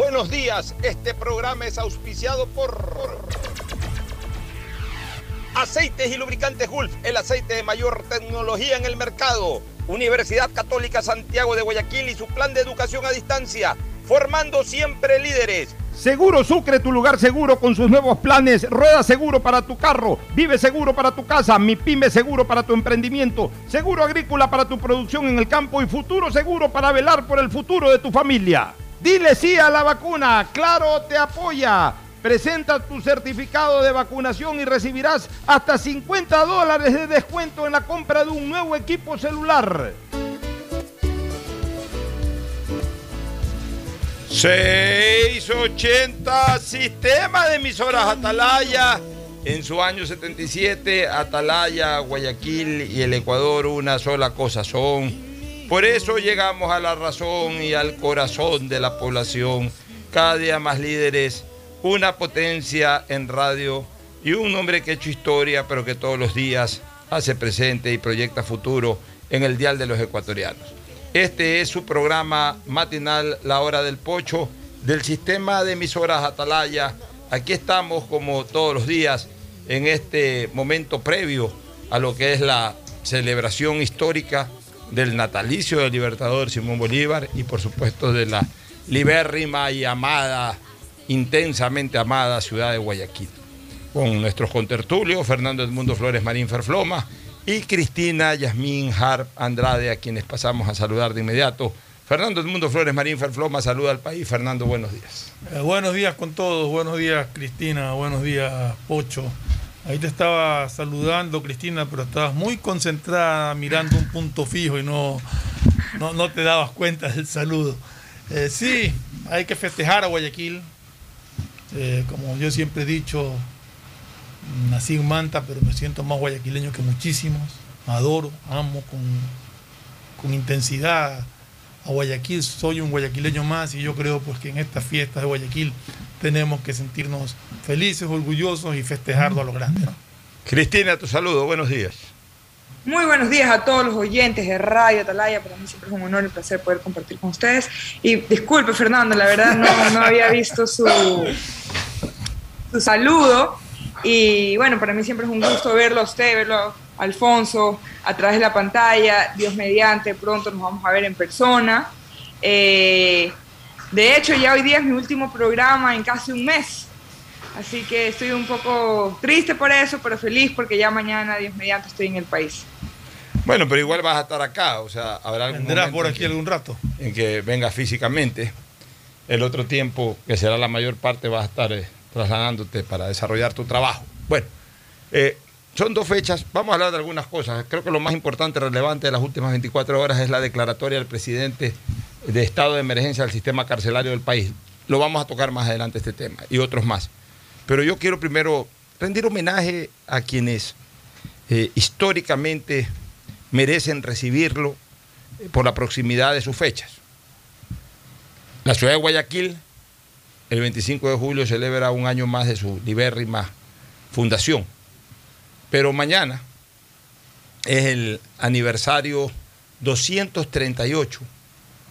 Buenos días, este programa es auspiciado por Aceites y Lubricantes Gulf, el aceite de mayor tecnología en el mercado. Universidad Católica Santiago de Guayaquil y su plan de educación a distancia, formando siempre líderes. Seguro Sucre, tu lugar seguro con sus nuevos planes. Rueda seguro para tu carro, vive seguro para tu casa, mi pyme seguro para tu emprendimiento, seguro agrícola para tu producción en el campo y futuro seguro para velar por el futuro de tu familia. Dile sí a la vacuna, claro te apoya. Presenta tu certificado de vacunación y recibirás hasta 50 dólares de descuento en la compra de un nuevo equipo celular. 680 Sistema de emisoras Atalaya. En su año 77, Atalaya, Guayaquil y el Ecuador una sola cosa son. Por eso llegamos a la razón y al corazón de la población. Cada día más líderes, una potencia en radio y un hombre que ha hecho historia, pero que todos los días hace presente y proyecta futuro en el dial de los ecuatorianos. Este es su programa matinal La Hora del Pocho del sistema de emisoras Atalaya. Aquí estamos como todos los días en este momento previo a lo que es la celebración histórica del natalicio del libertador Simón Bolívar y por supuesto de la libérrima y amada, intensamente amada ciudad de Guayaquil. Con nuestros contertulios, Fernando Edmundo Flores Marín Ferfloma y Cristina Yasmín Harp Andrade, a quienes pasamos a saludar de inmediato. Fernando Edmundo Flores Marín Ferfloma saluda al país. Fernando, buenos días. Eh, buenos días con todos, buenos días Cristina, buenos días Pocho. Ahí te estaba saludando Cristina, pero estabas muy concentrada mirando un punto fijo y no, no, te dabas cuenta del saludo. Eh, sí, hay que festejar a Guayaquil. Eh, como yo siempre he dicho, nací en Manta, pero me siento más guayaquileño que muchísimos. Adoro, amo con, con intensidad a Guayaquil, soy un guayaquileño más y yo creo pues que en estas fiestas de Guayaquil tenemos que sentirnos felices, orgullosos y festejarlo a lo grande. ¿no? Cristina, tu saludo, buenos días. Muy buenos días a todos los oyentes de Radio Atalaya. Para mí siempre es un honor y un placer poder compartir con ustedes. Y disculpe, Fernando, la verdad no, no había visto su, su saludo. Y bueno, para mí siempre es un gusto verlo a usted, verlo a Alfonso a través de la pantalla. Dios mediante, pronto nos vamos a ver en persona. Eh, de hecho, ya hoy día es mi último programa en casi un mes. Así que estoy un poco triste por eso, pero feliz porque ya mañana, Dios mediante, estoy en el país. Bueno, pero igual vas a estar acá, o sea, habrá algún Vendrás momento por en aquí que- algún rato. en que venga físicamente. El otro tiempo, que será la mayor parte, vas a estar eh, trasladándote para desarrollar tu trabajo. Bueno, eh, son dos fechas. Vamos a hablar de algunas cosas. Creo que lo más importante, relevante de las últimas 24 horas es la declaratoria del presidente de estado de emergencia del sistema carcelario del país. Lo vamos a tocar más adelante este tema y otros más. Pero yo quiero primero rendir homenaje a quienes eh, históricamente merecen recibirlo eh, por la proximidad de sus fechas. La ciudad de Guayaquil, el 25 de julio, celebra un año más de su libérrima fundación. Pero mañana es el aniversario 238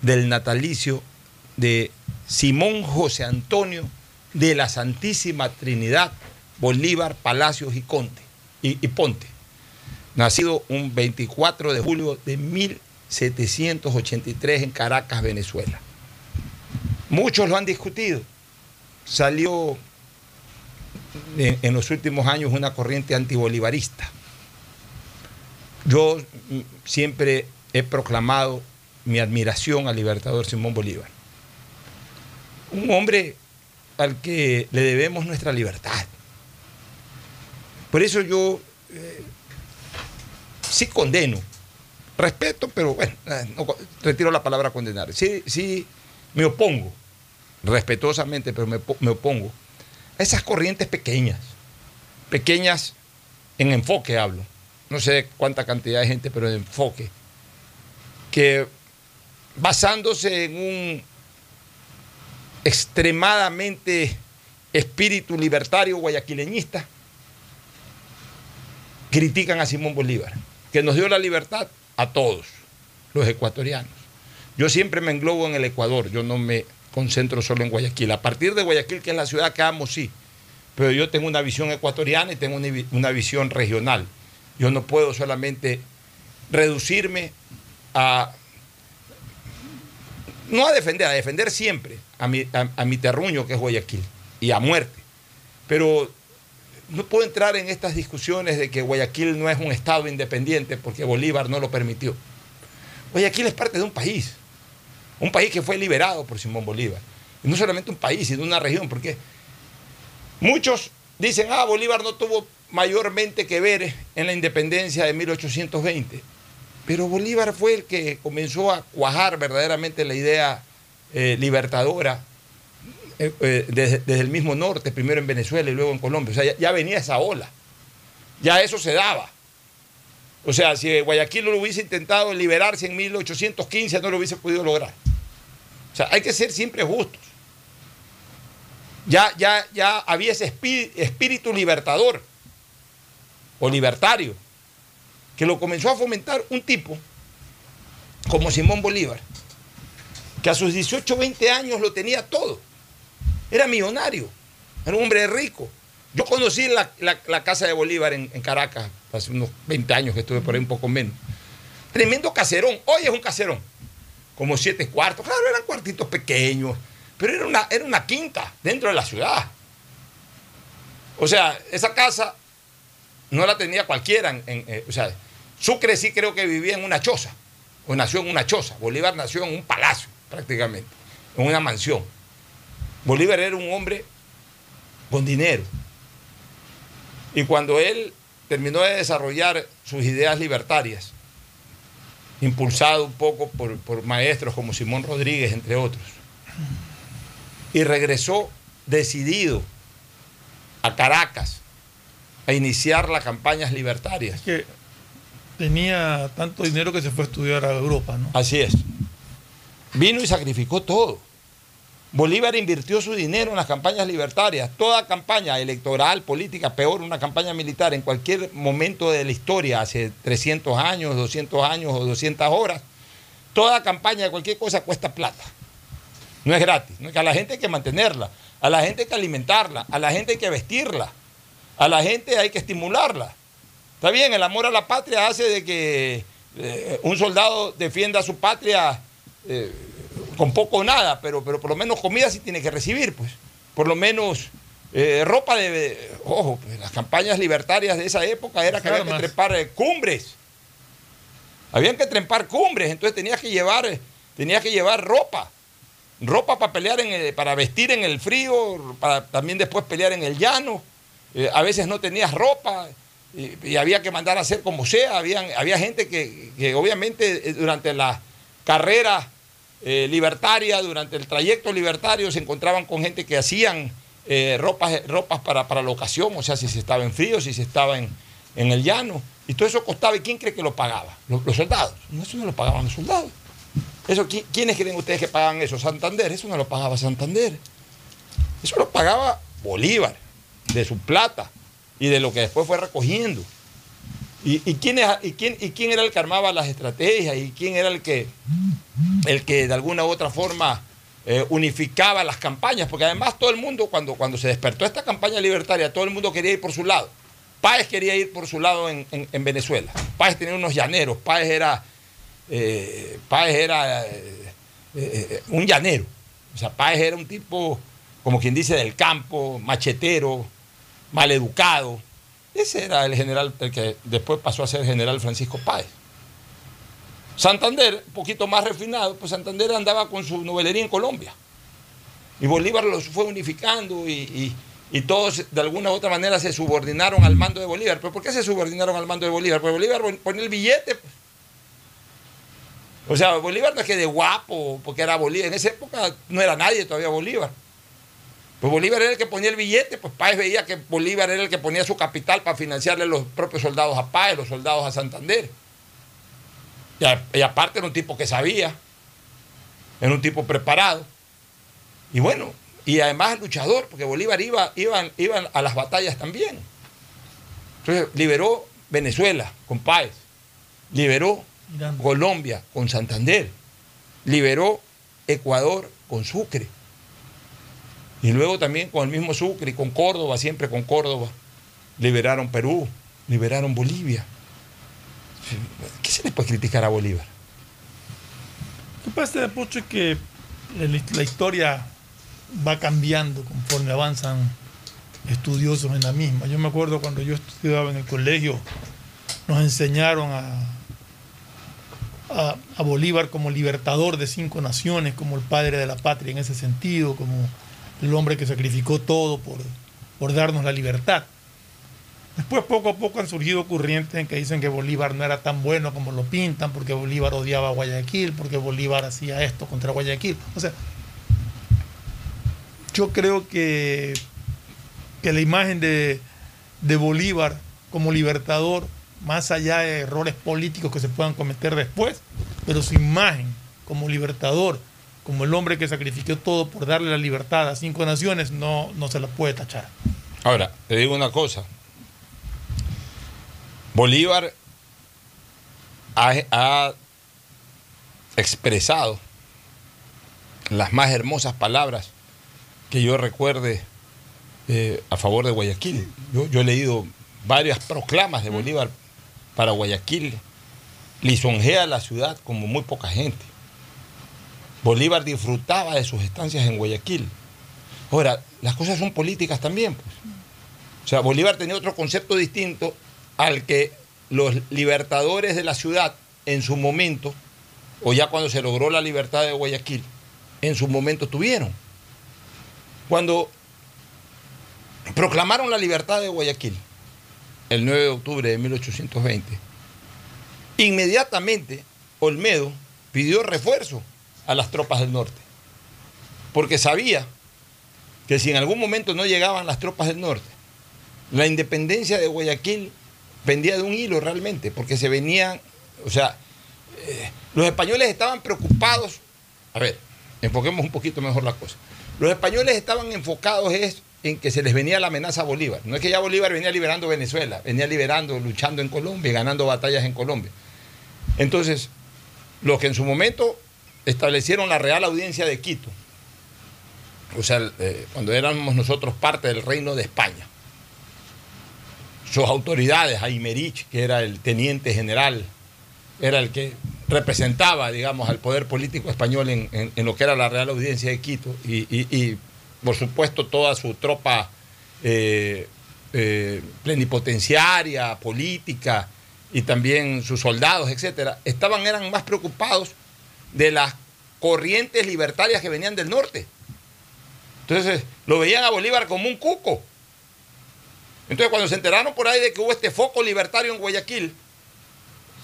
del natalicio de Simón José Antonio de la Santísima Trinidad Bolívar Palacios y Ponte, nacido un 24 de julio de 1783 en Caracas, Venezuela. Muchos lo han discutido. Salió en, los últimos años una corriente antibolivarista. Yo mm, siempre he proclamado mi admiración al libertador Simón Bolívar. Un hombre al que le debemos nuestra libertad. Por eso yo eh, sí condeno, respeto, pero bueno, eh, retiro la palabra condenar. Sí, sí, me opongo, respetuosamente, pero me, me opongo esas corrientes pequeñas, pequeñas en enfoque hablo. No sé cuánta cantidad de gente, pero en enfoque. Que basándose en un extremadamente espíritu libertario guayaquileñista, critican a Simón Bolívar, que nos dio la libertad a todos, los ecuatorianos. Yo siempre me englobo en el Ecuador, yo no me concentro solo en Guayaquil. A partir de Guayaquil, que es la ciudad que amo, sí, pero yo tengo una visión ecuatoriana y tengo una, visión regional. Yo no puedo solamente reducirme a no a defender, a defender siempre a mi, a, a mi terruño que es Guayaquil y a muerte. Pero no puedo entrar en estas discusiones de que Guayaquil no es un estado independiente porque Bolívar no lo permitió. Guayaquil es parte de un país, un país que fue liberado por Simón Bolívar. Y no solamente un país, sino una región, porque muchos dicen, ah, Bolívar no tuvo mayormente que ver en la independencia de 1820. Pero Bolívar fue el que comenzó a cuajar verdaderamente la idea eh, libertadora eh, eh, desde, desde, el mismo norte, primero en Venezuela y luego en Colombia. O sea, ya, ya, venía esa ola. Ya eso se daba. O sea, si Guayaquil no lo hubiese intentado liberarse en 1815, no lo hubiese podido lograr. Sea, hay que ser siempre justos. Ya, ya, ya había ese espíritu libertador o libertario que lo comenzó a fomentar un tipo como Simón Bolívar, que a sus 18, 20 años lo tenía todo. Era millonario, era un hombre rico. Yo conocí la casa de Bolívar en, en, Caracas hace unos 20 años que estuve por ahí un poco menos. Tremendo caserón, hoy es un caserón, como siete cuartos, claro, eran cuartitos pequeños, pero era una, era una quinta dentro de la ciudad. O sea, esa casa no la tenía cualquiera. Eh, o sea, Sucre sí creo que vivía en una choza, o nació en una choza. Bolívar nació en un palacio, prácticamente, en una mansión. Bolívar era un hombre con dinero. Y cuando él terminó de desarrollar sus ideas libertarias, impulsado un poco por, por maestros como Simón Rodríguez, entre otros, y regresó decidido a Caracas a iniciar las campañas libertarias. Es que tenía tanto dinero que se fue a estudiar a Europa, ¿no? Así es. Vino y sacrificó todo. Bolívar invirtió su dinero en las campañas libertarias. Toda campaña electoral, política, peor una campaña militar en cualquier momento de la historia, hace 300 años, 200 años o 200 horas, toda campaña de cualquier cosa cuesta plata. No es gratis. A la gente hay que mantenerla, a la gente hay que alimentarla, a la gente hay que vestirla, a la gente hay que estimularla. Está bien, el amor a la patria hace de que eh, un soldado defienda a su patria eh, con poco o nada, pero, pero por lo menos comida sí tiene que recibir, pues. Por lo menos eh, ropa de. Ojo, pues, las campañas libertarias de esa época era que había que trepar eh, cumbres. Habían que trepar cumbres, entonces tenías que llevar, tenías que llevar ropa. Ropa para pelear en el, para vestir en el frío, para también después pelear en el llano. Eh, a veces no tenías ropa y, y, había que mandar a hacer como sea. Habían, había gente que, que obviamente durante la carrera eh, libertaria, durante el trayecto libertario se encontraban con gente que hacían eh, ropas, ropas para, para, la ocasión, o sea, si se estaba en frío, si se estaba en, en el llano. Y todo eso costaba. ¿Y quién cree que lo pagaba? Los, soldados. No, eso no lo pagaban los soldados. Eso, ¿Quiénes creen ustedes que pagaban eso? Santander. Eso no lo pagaba Santander. Eso lo pagaba Bolívar, de su plata y de lo que después fue recogiendo. ¿Y, y, quién, y, quién, ¿Y quién era el que armaba las estrategias? ¿Y quién era el que, el que de alguna u otra forma eh, unificaba las campañas? Porque además todo el mundo, cuando, cuando se despertó esta campaña libertaria, todo el mundo quería ir por su lado. Páez quería ir por su lado en Venezuela. Páez tenía unos llaneros. Páez era, eh, Páez era eh, un llanero. O sea, Páez era un tipo, como quien dice, del campo, machetero, maleducado. Ese era el general, el que después pasó a ser general Francisco Páez. Santander, un poquito más refinado, pues Santander andaba con su novelería en Colombia. Y Bolívar los fue unificando y, y, todos de alguna u otra manera se subordinaron al mando de Bolívar. ¿Pero por qué se subordinaron al mando de Bolívar? Porque Bolívar ponía el billete. Pues. O sea, Bolívar no es que de guapo, porque era Bolívar. En esa época no era nadie todavía Bolívar. Pues Bolívar era el que ponía el billete, pues Páez veía que Bolívar era el que ponía su capital para financiarle los propios soldados a Páez, los soldados a Santander. Y, aparte era un tipo que sabía, era un tipo preparado. Y bueno, y además luchador, porque Bolívar iba, iban, iban a las batallas también. Entonces liberó Venezuela con Páez, liberó Colombia con Santander, liberó Ecuador con Sucre. Y luego también con el mismo Sucre y con Córdoba, siempre con Córdoba, liberaron Perú, liberaron Bolivia. ¿Qué se le puede criticar a Bolívar? Lo que pasa, Pocho, es que la historia va cambiando conforme avanzan estudiosos en la misma. Yo me acuerdo cuando yo estudiaba en el colegio, nos enseñaron a, a, Bolívar como libertador de cinco naciones, como el padre de la patria en ese sentido, como el hombre que sacrificó todo por, por darnos la libertad. Después poco a poco han surgido corrientes en que dicen que Bolívar no era tan bueno como lo pintan, porque Bolívar odiaba a Guayaquil, porque Bolívar hacía esto contra Guayaquil. O sea, yo creo que, que la imagen de, de Bolívar como libertador, más allá de errores políticos que se puedan cometer después, pero su imagen como libertador, como el hombre que sacrificó todo por darle la libertad a cinco naciones, no, no se la puede tachar. Ahora, te digo una cosa. Bolívar ha, expresado las más hermosas palabras que yo recuerde eh, a favor de Guayaquil. Yo, yo, he leído varias proclamas de Bolívar para Guayaquil. Lisonjea la ciudad como muy poca gente. Bolívar disfrutaba de sus estancias en Guayaquil. Ahora, las cosas son políticas también. Pues. O sea, Bolívar tenía otro concepto distinto al que los libertadores de la ciudad en su momento, o ya cuando se logró la libertad de Guayaquil, en su momento tuvieron. Cuando proclamaron la libertad de Guayaquil, el 9 de octubre de 1820, inmediatamente Olmedo pidió refuerzo a las tropas del norte, porque sabía que si en algún momento no llegaban las tropas del norte, la independencia de Guayaquil pendía de un hilo realmente, porque se venían, o sea, eh, los españoles estaban preocupados, a ver, enfoquemos un poquito mejor la cosa, los españoles estaban enfocados en que se les venía la amenaza a Bolívar, no es que ya Bolívar venía liberando Venezuela, venía liberando, luchando en Colombia, ganando batallas en Colombia. Entonces, los que en su momento establecieron la Real Audiencia de Quito, o sea, eh, cuando éramos nosotros parte del reino de España. Sus autoridades, Aymerich, que era el teniente general, era el que representaba, digamos, al poder político español en, lo que era la Real Audiencia de Quito, y, por supuesto toda su tropa eh, eh, plenipotenciaria, política, y también sus soldados, etcétera, estaban, eran más preocupados de las corrientes libertarias que venían del norte. Entonces lo veían a Bolívar como un cuco. Entonces cuando se enteraron por ahí de que hubo este foco libertario en Guayaquil,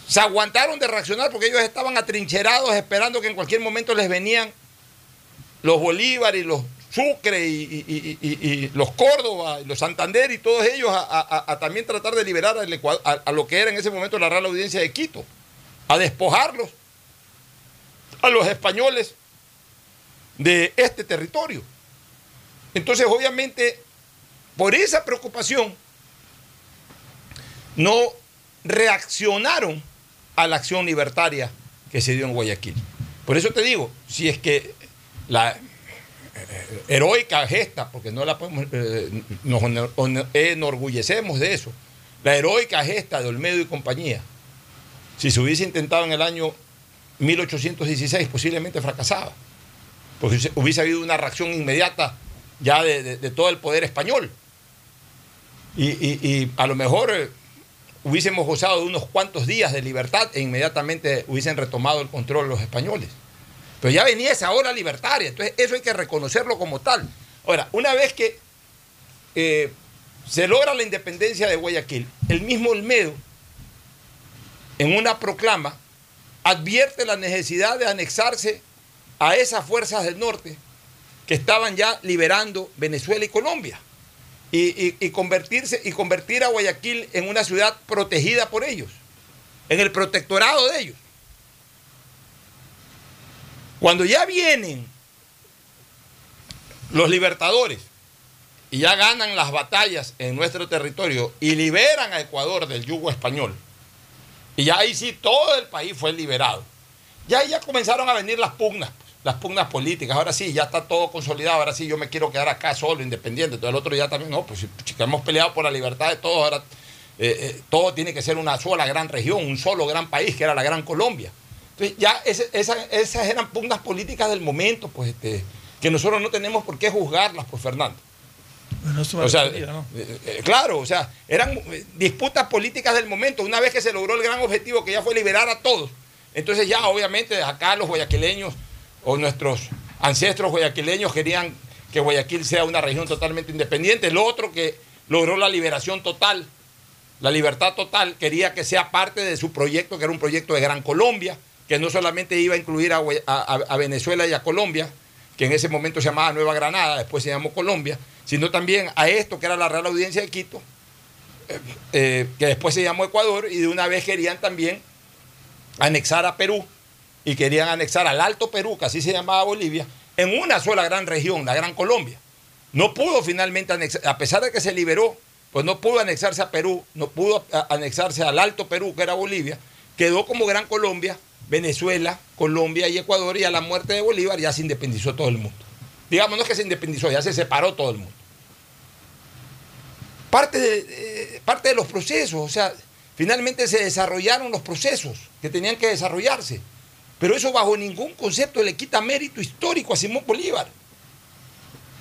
se aguantaron de reaccionar porque ellos estaban atrincherados esperando que en cualquier momento les venían los Bolívar y los Sucre y, los Córdoba y los Santander y todos ellos a, también tratar de liberar a, lo que era en ese momento la Real Audiencia de Quito, a despojarlos a los españoles de este territorio. Entonces, obviamente, por esa preocupación, no reaccionaron a la acción libertaria que se dio en Guayaquil. Por eso te digo, si es que la eh, heroica gesta, porque no la podemos, eh, nos enorgullecemos de eso, la heroica gesta de Olmedo y compañía, si se hubiese intentado en el año 1816 posiblemente fracasaba. Porque hubiese habido una reacción inmediata ya de, todo el poder español. Y, a lo mejor eh, hubiésemos gozado de unos cuantos días de libertad e inmediatamente hubiesen retomado el control los españoles. Pero ya venía esa hora libertaria, entonces eso hay que reconocerlo como tal. Ahora, una vez que eh, se logra la independencia de Guayaquil, el mismo Olmedo, en una proclama, advierte la necesidad de anexarse a esas fuerzas del norte que estaban ya liberando Venezuela y Colombia y, convertirse, y convertir a Guayaquil en una ciudad protegida por ellos, en el protectorado de ellos. Cuando ya vienen los libertadores y ya ganan las batallas en nuestro territorio y liberan a Ecuador del yugo español, y ya ahí sí todo el país fue liberado, ya ahí ya comenzaron a venir las pugnas las pugnas políticas. Ahora sí, ya está todo consolidado. Ahora sí, yo me quiero quedar acá solo, independiente. Entonces el otro día también, no, pues si hemos peleado por la libertad de todos, ahora eh, eh, todo tiene que ser una sola gran región, un solo gran país, que era la Gran Colombia. Entonces ya esas eran pugnas políticas del momento, pues este, que nosotros no tenemos por qué juzgarlas, pues Fernando. O sea, eh, claro, o sea, eran disputas políticas del momento. Una vez que se logró el gran objetivo, que ya fue liberar a todos, entonces ya obviamente acá los guayaquileños o nuestros ancestros guayaquileños querían que Guayaquil sea una región totalmente independiente. El otro que logró la liberación total, la libertad total, quería que sea parte de su proyecto, que era un proyecto de Gran Colombia, que no solamente iba a incluir a, Venezuela y a Colombia, que en ese momento se llamaba Nueva Granada, después se llamó Colombia, sino también a esto que era la Real Audiencia de Quito, eh, eh, que después se llamó Ecuador, y de una vez querían también anexar a Perú y querían anexar al Alto Perú, que así se llamaba Bolivia, en una sola gran región, la Gran Colombia. No pudo finalmente anexar, a pesar de que se liberó, pues no pudo anexarse a Perú, no pudo anexarse al Alto Perú, que era Bolivia, quedó como Gran Colombia, Venezuela, Colombia y Ecuador, y a la muerte de Bolívar ya se independizó todo el mundo. Digamos, no es que se independizó, ya se separó todo el mundo. Parte de, parte de los procesos, o sea, finalmente se desarrollaron los procesos que tenían que desarrollarse. Pero eso bajo ningún concepto le quita mérito histórico a Simón Bolívar,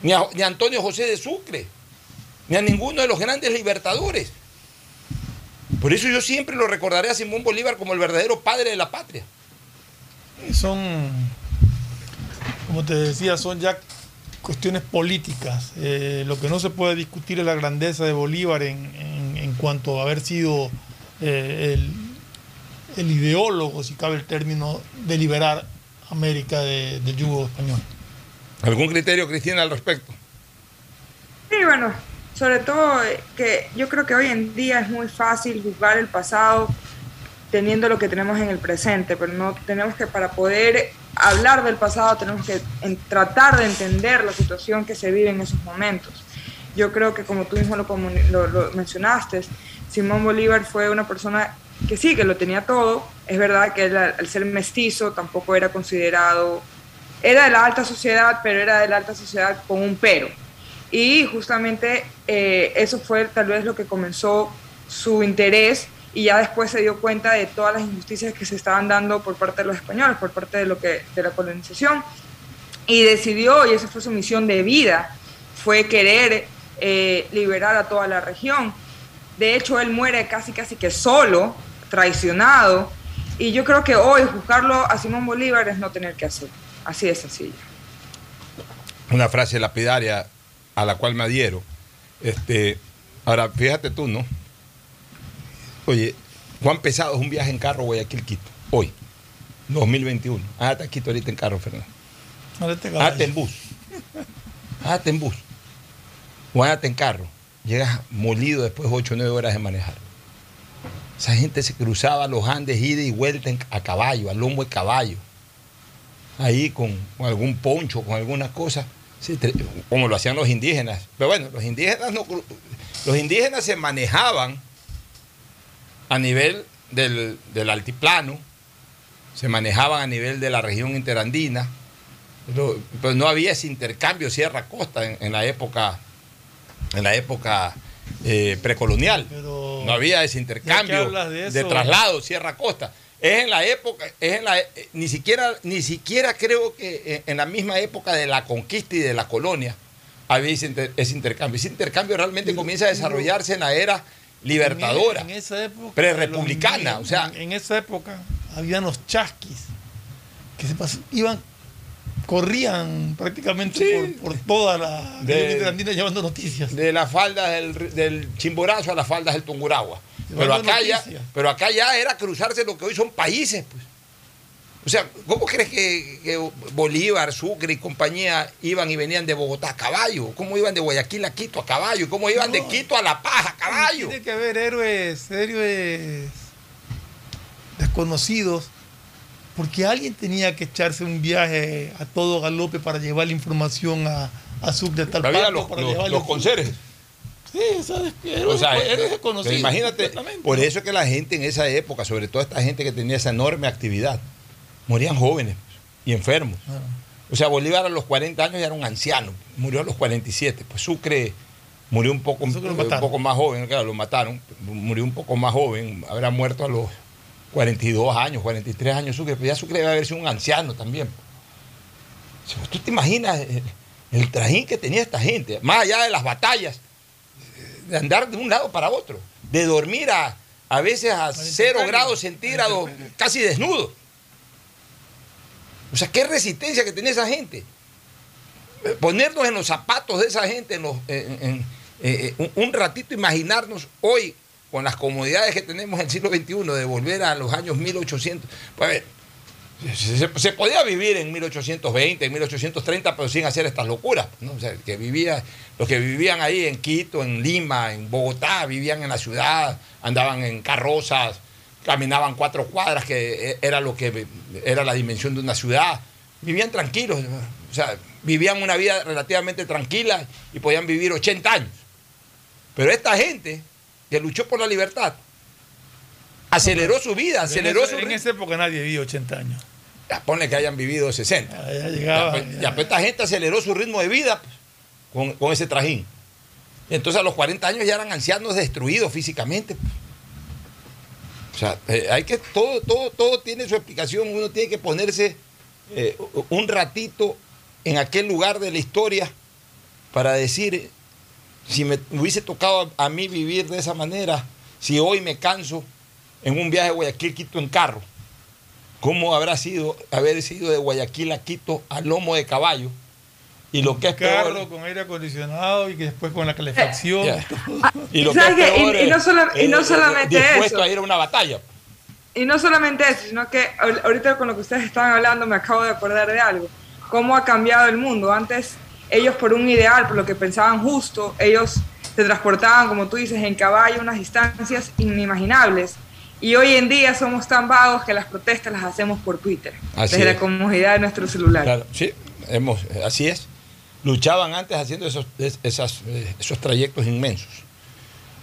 ni a, Antonio José de Sucre, ni a ninguno de los grandes libertadores. Por eso yo siempre lo recordaré a Simón Bolívar como el verdadero padre de la patria. Son, como te decía, son ya cuestiones políticas. Eh, lo que no se puede discutir es la grandeza de Bolívar en, cuanto a haber sido eh, el el ideólogo, si cabe el término, de liberar América del yugo español. ¿Algún criterio, Cristina, al respecto? Sí, bueno, sobre todo que yo creo que hoy en día es muy fácil juzgar el pasado teniendo lo que tenemos en el presente, pero no tenemos que para poder hablar del pasado tenemos que tratar de entender la situación que se vive en esos momentos. Yo creo que como tú mismo lo, lo, lo mencionaste, Simón Bolívar fue una persona que sí, que lo tenía todo. Es verdad que al ser mestizo tampoco era considerado, era de la alta sociedad, pero era de la alta sociedad con un pero. Y justamente eh, eso fue tal vez lo que comenzó su interés y ya después se dio cuenta de todas las injusticias que se estaban dando por parte de los españoles, por parte de, lo que, de la colonización. Y decidió, y esa fue su misión de vida, fue querer eh, liberar a toda la región. De hecho, él muere casi casi que solo, traicionado. Y yo creo que hoy juzgarlo a Simón Bolívar es no tener que hacer. Así de sencillo. Una frase lapidaria a la cual me adhiero. Este, ahora, fíjate tú, ¿no? Oye, Juan Pesado es un viaje en carro Guayaquil-Quito, hoy, 2021. Hágate Quito ahorita en carro, Fernando. Hágate en bus. Hágate en bus. O en carro. Llegas molido después de 8 o 9 horas de manejar. Esa gente se cruzaba los Andes ida y vuelta a caballo, a lomo de caballo. Ahí con, algún poncho, con alguna cosa, como lo hacían los indígenas. Pero bueno, los indígenas, no, los indígenas se manejaban a nivel del, altiplano, se manejaban a nivel de la región interandina, pero, no había ese intercambio sierra-costa en, en, la época, en la época eh, precolonial. no había ese intercambio de, traslado Sierra Costa. es en la época, es en la, eh, ni siquiera, ni siquiera creo que en la misma época de la conquista y de la colonia había ese, inter- ese intercambio. Ese intercambio realmente comienza a desarrollarse en la era libertadora. En, en esa época. Prerepublicana, los- o sea- En, en esa época habían los chasquis que se iban, corrían prácticamente Sí. por, por toda la De- Río Grandina llevando noticias. de las faldas del, del Chimborazo a las faldas del Tunguragua. Pero acá, ya, pero acá ya era cruzarse lo que hoy son países. Pues. O sea, ¿cómo crees que, que Bolívar, Sucre y compañía iban y venían de Bogotá a caballo? ¿Cómo iban de Guayaquil a Quito a caballo? ¿Cómo iban de. Quito a La Paz a caballo? Tiene que haber héroes, héroes desconocidos, porque alguien tenía que echarse un viaje a todo galope para llevar la información a, a Sucre, tal Había los, para los- los conserjes. Sí, ¿sabes? Héroes, O sea, eh, imagínate, por eso es que la gente en esa época, sobre todo esta gente que tenía esa enorme actividad, morían jóvenes y enfermos. Ah. O sea, Bolívar a los 40 años ya era un anciano, murió a los 47. Pues Sucre murió un poco, un poco más joven, claro, lo mataron, murió un poco más joven, habrá muerto a los 42 años, 43 años Sucre, pero ya Sucre debe haber sido un anciano también. ¿Tú te imaginas el, el trajín que tenía esta gente, más allá de las batallas, de andar de un lado para otro, de dormir a, a veces a cero grados centígrados, casi desnudo? O sea, qué resistencia que tenía esa gente. Ponernos en los zapatos de esa gente, en eh, eh, un, ratito imaginarnos hoy, con las comodidades que tenemos en el siglo XXI, de volver a los años 1800. Pues, a ver, se, podía vivir en 1820, en 1830, pero sin hacer estas locuras. ¿no? Que vivía, los que vivían ahí en Quito, en Lima, en Bogotá, vivían en la ciudad, andaban en carrozas, caminaban cuatro cuadras, que e- era lo que era la dimensión de una ciudad. Vivían tranquilos, o sea, vivían una vida relativamente tranquila y podían vivir 80 años. Pero esta gente que luchó por la libertad aceleró su vida, En aceleró esa- su En ritmo. esa época nadie vivía 80 años. Ya ponle que hayan vivido 60. Ya, ya pues, ya. pues, esta gente aceleró su ritmo de vida pues, con, con ese trajín. Entonces a los 40 años ya eran ancianos destruidos físicamente. O sea, eh, hay que, todo, todo, todo tiene su explicación. Uno tiene que ponerse eh, un ratito en aquel lugar de la historia para decir, si me hubiese tocado a, a mí vivir de esa manera, si hoy me canso en un viaje de Guayaquil, Quito en carro, ¿Cómo habrá sido haber sido de Guayaquil a Quito a lomo de caballo? Y lo que es carro peor. con aire acondicionado y que después con la calefacción. Todo. Y lo que ¿Sabes es qué? Y- peor y no es- solo- y no es- solamente dispuesto eso. a ir a una batalla. Y no solamente eso, sino que ahor- ahorita con lo que ustedes estaban hablando me acabo de acordar de algo. Cómo ha cambiado el mundo. Antes ellos por un ideal, por lo que pensaban justo, ellos se transportaban, como tú dices, en caballo unas distancias inimaginables. Y hoy en día somos tan vagos que las protestas las hacemos por Twitter, Así desde es. la comodidad de nuestro celular. Claro, sí, hemos, así es. Luchaban antes haciendo esos, eh, esos trayectos inmensos.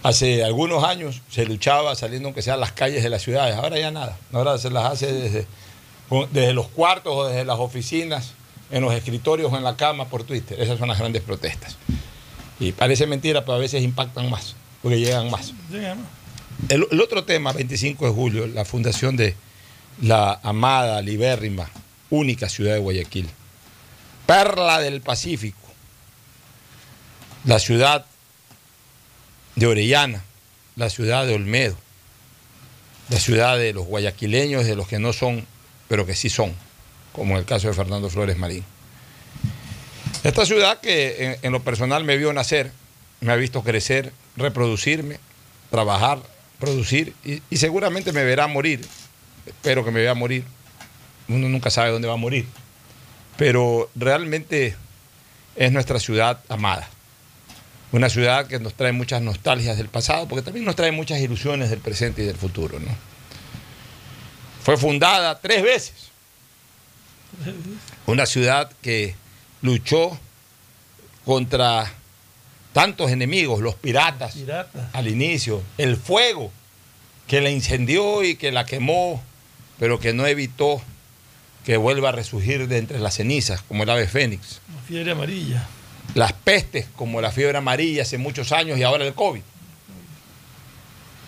Hace algunos años se luchaba saliendo aunque sea a las calles de las ciudades, ahora ya nada. Ahora se las hace desde, desde los cuartos o desde las oficinas, en los escritorios o en la cama por Twitter. Esas son las grandes protestas. Y parece mentira, pero a veces impactan más, porque llegan más. El otro tema, 25 de julio, la fundación de la amada, libérrima, única ciudad de Guayaquil. Perla del Pacífico. La ciudad de Orellana, la ciudad de Olmedo, la ciudad de los guayaquileños, de los que no son, pero que sí son, como en el caso de Fernando Flores Marín. Esta ciudad que en, lo personal me vio nacer, me ha visto crecer, reproducirme, trabajar, producir y, y seguramente me verá morir. Espero que me vea morir. Uno nunca sabe dónde va a morir. Pero realmente es nuestra ciudad amada. Una ciudad que nos trae muchas nostalgias del pasado, porque también nos trae muchas ilusiones del presente y del futuro. ¿no? Fue fundada tres veces. Una ciudad que luchó contra tantos enemigos, los piratas, Pirata. al inicio, el fuego que la incendió y que la quemó, pero que no evitó que vuelva a resurgir de entre las cenizas, como el ave fénix. La fiebre amarilla. Las pestes, como la fiebre amarilla hace muchos años y ahora el COVID.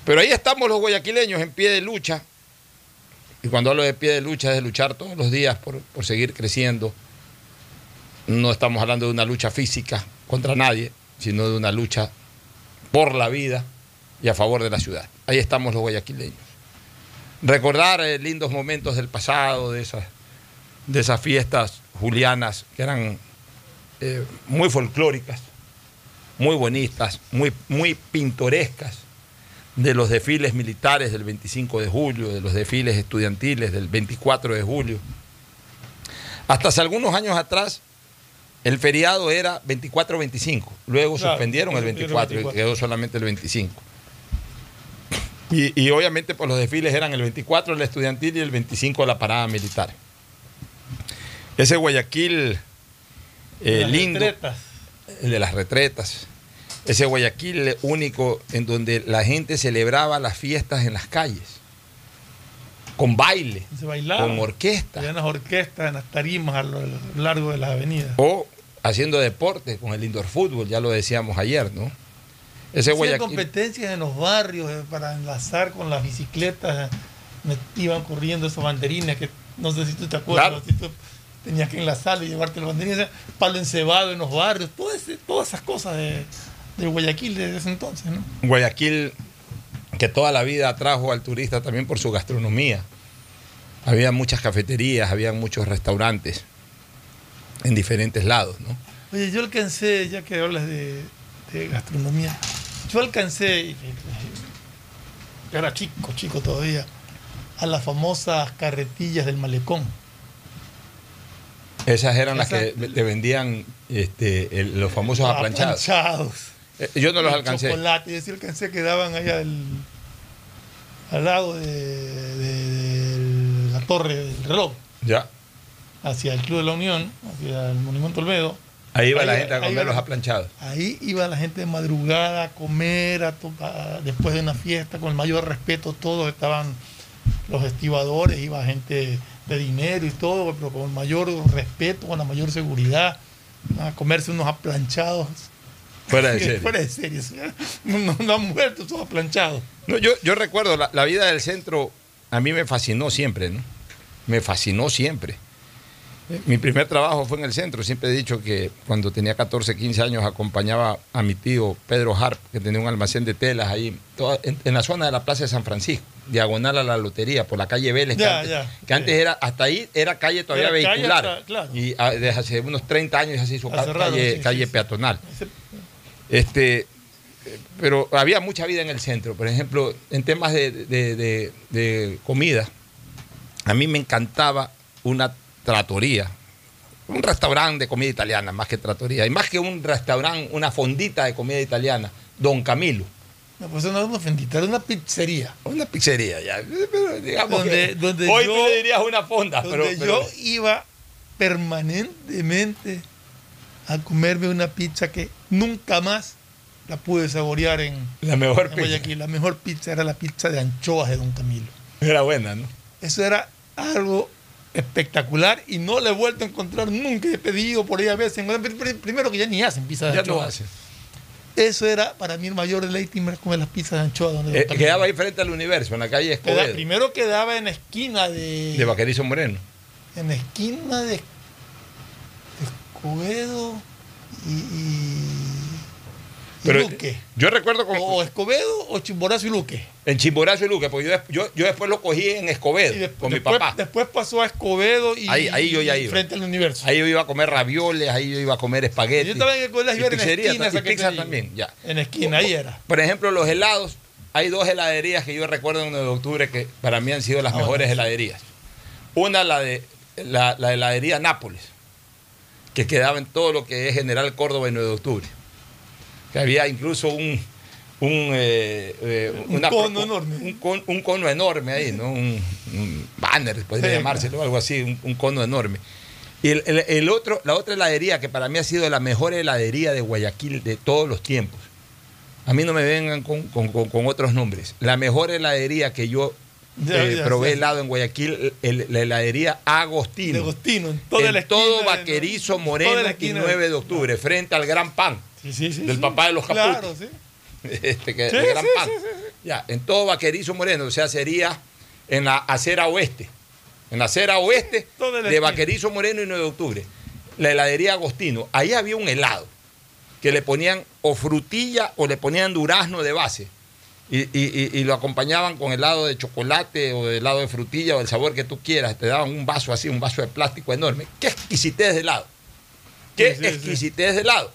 Pero ahí estamos los guayaquileños en pie de lucha, y cuando hablo de pie de lucha es de luchar todos los días por, por seguir creciendo. No estamos hablando de una lucha física contra nadie, sino de una lucha por la vida y a favor de la ciudad. Ahí estamos los guayaquileños. Recordar eh, lindos momentos del pasado, de esas, de esas fiestas julianas que eran eh, muy folclóricas, muy bonitas, muy, muy pintorescas, de los desfiles militares del 25 de julio, de los desfiles estudiantiles del 24 de julio. Hasta hace algunos años atrás, el feriado era 24-25. Luego Claro, suspendieron el suspendieron el 24 y 24. quedó solamente el 25. Y, y obviamente pues, los desfiles eran el 24 el estudiantil y el 25 la parada militar. Ese Guayaquil eh, Las lindo, retretas. el de las retretas, ese Guayaquil único en donde la gente celebraba las fiestas en las calles, con baile, Se bailaba. con orquesta, Había unas orquestas en las tarimas a lo largo de las avenidas. o haciendo deporte con el indoor fútbol, ya lo decíamos ayer, ¿no? Ese Hacían Guayaquil. competencias en los barrios eh, para enlazar con las bicicletas. eh, me- Iban corriendo esos banderines que no sé si tú te acuerdas. Claro. si tú tenías que enlazarlo y llevarte los banderines. o sea, Palo encebado en los barrios. todo ese- todas esas cosas de, de Guayaquil desde ese entonces. ¿no? Guayaquil, que toda la vida atrajo al turista también por su gastronomía. Había muchas cafeterías, había muchos restaurantes en diferentes lados, ¿no? Oye, yo alcancé, ya que hablas de, de gastronomía, yo alcancé, yo era chico, chico todavía, a las famosas carretillas del malecón. Esas eran las que te vendían este, el- los famosos aplanchados. Aplanchados. Eh, Yo no los El alcancé. Chocolate, yo sí alcancé que daban allá al, al lado de, de- de la torre del reloj, Ya. hacia el Club de la Unión, hacia el Monumento Olmedo. Ahí iba la gente a comer los la- aplanchados. Ahí iba la gente de madrugada a comer, a to- a- después de una fiesta, con el mayor respeto, todos estaban los estibadores, iba gente de dinero y todo, pero con mayor respeto, con la mayor seguridad, a comerse unos aplanchados. Fuera de serie. Fuera de serie, no han muerto esos aplanchados. No, yo, yo recuerdo, la, la vida del centro a mí me fascinó siempre, ¿no? Me fascinó siempre. Mi primer trabajo fue en el centro. Siempre he dicho que cuando tenía 14, 15 años acompañaba a mi tío Pedro Harp, que tenía un almacén de telas ahí, toda- en, en la zona de la Plaza de San Francisco, diagonal a la lotería, por la calle Vélez, que, Ya, antes, era, hasta ahí era calle todavía Era calle vehicular. hasta- claro. Y ah, desde hace unos 30 años ya se hizo Ha ca- cerrado, calle, sí, calle sí, peatonal. Este, pero había mucha vida en el centro. Por ejemplo, en temas de, de- de- de comida, a mí me encantaba una tratoría, un restaurante de comida italiana, más que tratoría, y más que un restaurante, una fondita de comida italiana, Don Camilo. No, pues no era una fendita, era una pizzería. Una pizzería, ya. Pero digamos Donde- que donde hoy yo- tú le dirías una fonda, donde pero, pero- yo iba permanentemente a comerme una pizza que nunca más la pude saborear en, la mejor en pizza. Guayaquil. La mejor pizza era la pizza de anchoas de Don Camilo. Era buena, ¿no? Eso era algo espectacular y no la he vuelto a encontrar nunca. He pedido por ahí a veces. Pr- pr- Primero que ya ni hacen pizza de Ya no anchoas. hace. Eso era para mí el mayor deleite comer las pizzas de anchoa. Donde Don Eh, quedaba ahí frente al universo, en la calle Queda- Escobedo, primero quedaba en la esquina de. de Vaquerizo Moreno. en la esquina de Escobedo y, y- y Pero Luque. yo recuerdo con, O Escobedo o Chimborazo y Luque. En Chimborazo y Luque, porque yo, yo, yo después lo cogí en Escobedo después, con mi después- papá. después pasó a Escobedo y Ahí- ahí yo ya iba. frente al universo. Ahí yo iba a comer ravioles, ahí yo iba a comer espagueti. yo estaba en Escobedo y era en pizzería esquina. y pizza también, ya. En esquina, ahí era. Por ejemplo, los helados, hay dos heladerías que yo recuerdo en 9 de octubre que para mí han sido las Ah, mejores bueno. heladerías. Una, la de la, la heladería Nápoles, que quedaba en todo lo que es General Córdoba y 9 de octubre. Que había incluso un, un, eh, eh, Un cono enorme. Un, con- un cono enorme ahí, ¿no? Un, un banner, podría Sí, llamárselo, algo así, un, cono enorme. Y el, el- el otro, la otra heladería que para mí ha sido la mejor heladería de Guayaquil de todos los tiempos. A mí no me vengan con, con- con- otros nombres. La mejor heladería que yo Ya, eh, ya, probé sí. helado en Guayaquil, el- la heladería Agostino. De Agostino, en toda la en esquina. todo Vaquerizo Moreno la y esquina. 9 de octubre, frente al Gran Pan, Sí, sí, sí, del sí. papá de los Caputi. Claro, sí. este, que, Sí, el Gran Pan. Ya, en todo Vaquerizo Moreno, o sea, sería en la acera oeste en la acera oeste de esquina. Vaquerizo Moreno y 9 de octubre. La heladería Agostino. Ahí había un helado que le ponían o frutilla o le ponían durazno de base. Y, y- y- y lo acompañaban con helado de chocolate o de helado de frutilla o del sabor que tú quieras. Te daban un vaso así, un vaso de plástico enorme. ¡Qué exquisitez de helado! ¡Qué exquisitez de helado!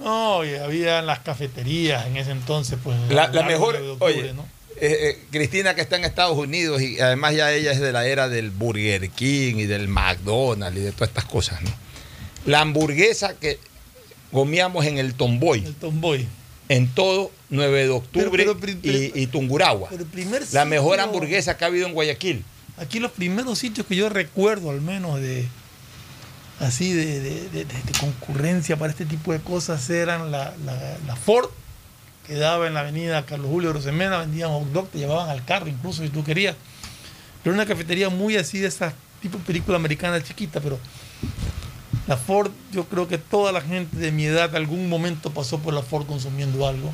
No, y había las cafeterías en ese entonces, pues. La, la mejor, octubre, oye, ¿no? eh, eh, Cristina que está en Estados Unidos y además ya ella es de la era del Burger King y del McDonald's y de todas estas cosas, ¿no? La hamburguesa que comíamos en el Tomboy, El Tomboy. en todo 9 de octubre Pero- pero- pero- y, y Tunguragua. Pero primer La mejor hamburguesa que ha habido en Guayaquil. Aquí los primeros sitios que yo recuerdo, al menos de así de, de- de- de- concurrencia para este tipo de cosas, eran la, la- la Ford, que daba en la avenida Carlos Julio Rosemena, vendían hot dog, te llevaban al carro incluso si tú querías. Pero una cafetería muy así de esa tipo película americana chiquita, pero la Ford, yo creo que toda la gente de mi edad algún momento pasó por la Ford consumiendo algo.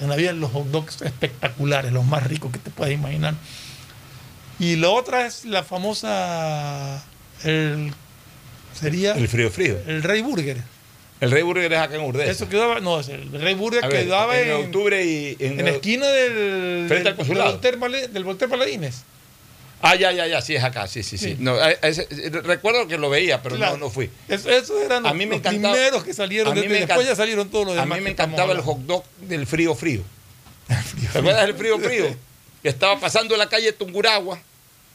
Y había los hot dogs espectaculares, los más ricos que te puedes imaginar. Y la otra es la famosa. El, sería El frío frío. el Rey Burger. El Rey Burger es acá en Urdesa. Eso quedaba. No, el Rey Burger A ver, quedaba en en, octubre y en, en la esquina del. Frente del, al consulado. Del Voltaire, Pala- del Voltaire Paladines. Ah, ya, ya, ya, sí, es acá, sí, sí, sí. Sí. No, a- a ese- recuerdo que lo veía, pero Claro. no, no fui. Eso, esos eran A los, mí me los primeros que salieron. a mí de- me después encanta- ya salieron todos los A demás. mí me encantaba el hot dog del frío frío. ¿Te acuerdas del frío frío? Que estaba pasando la calle Tunguragua.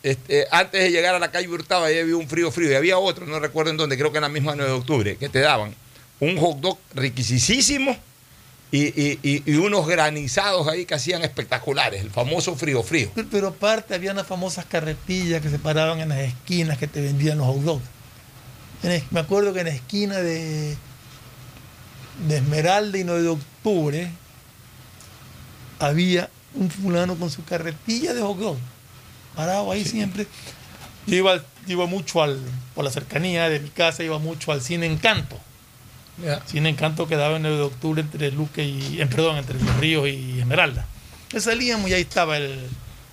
Este, antes de llegar a la calle Hurtado, ahí había un frío frío. Y había otro, no recuerdo en dónde, creo que en la misma 9 de octubre, que te daban un hot dog riquisísimo y, unos granizados ahí que hacían espectaculares. El famoso frío frío. Pero, aparte había unas famosas carretillas que se paraban en las esquinas que te vendían los hot dogs. Me acuerdo que en la esquina de, de Esmeralda y 9 de octubre había un fulano con su carretilla de hot dog. Parado ahí siempre. Yo iba, iba mucho al, por la cercanía de mi casa, iba mucho al cine Encanto. Cine Encanto quedaba en 9 de octubre entre Luque y, eh, perdón, entre Los Ríos y Esmeralda. Entonces salíamos y ahí estaba el,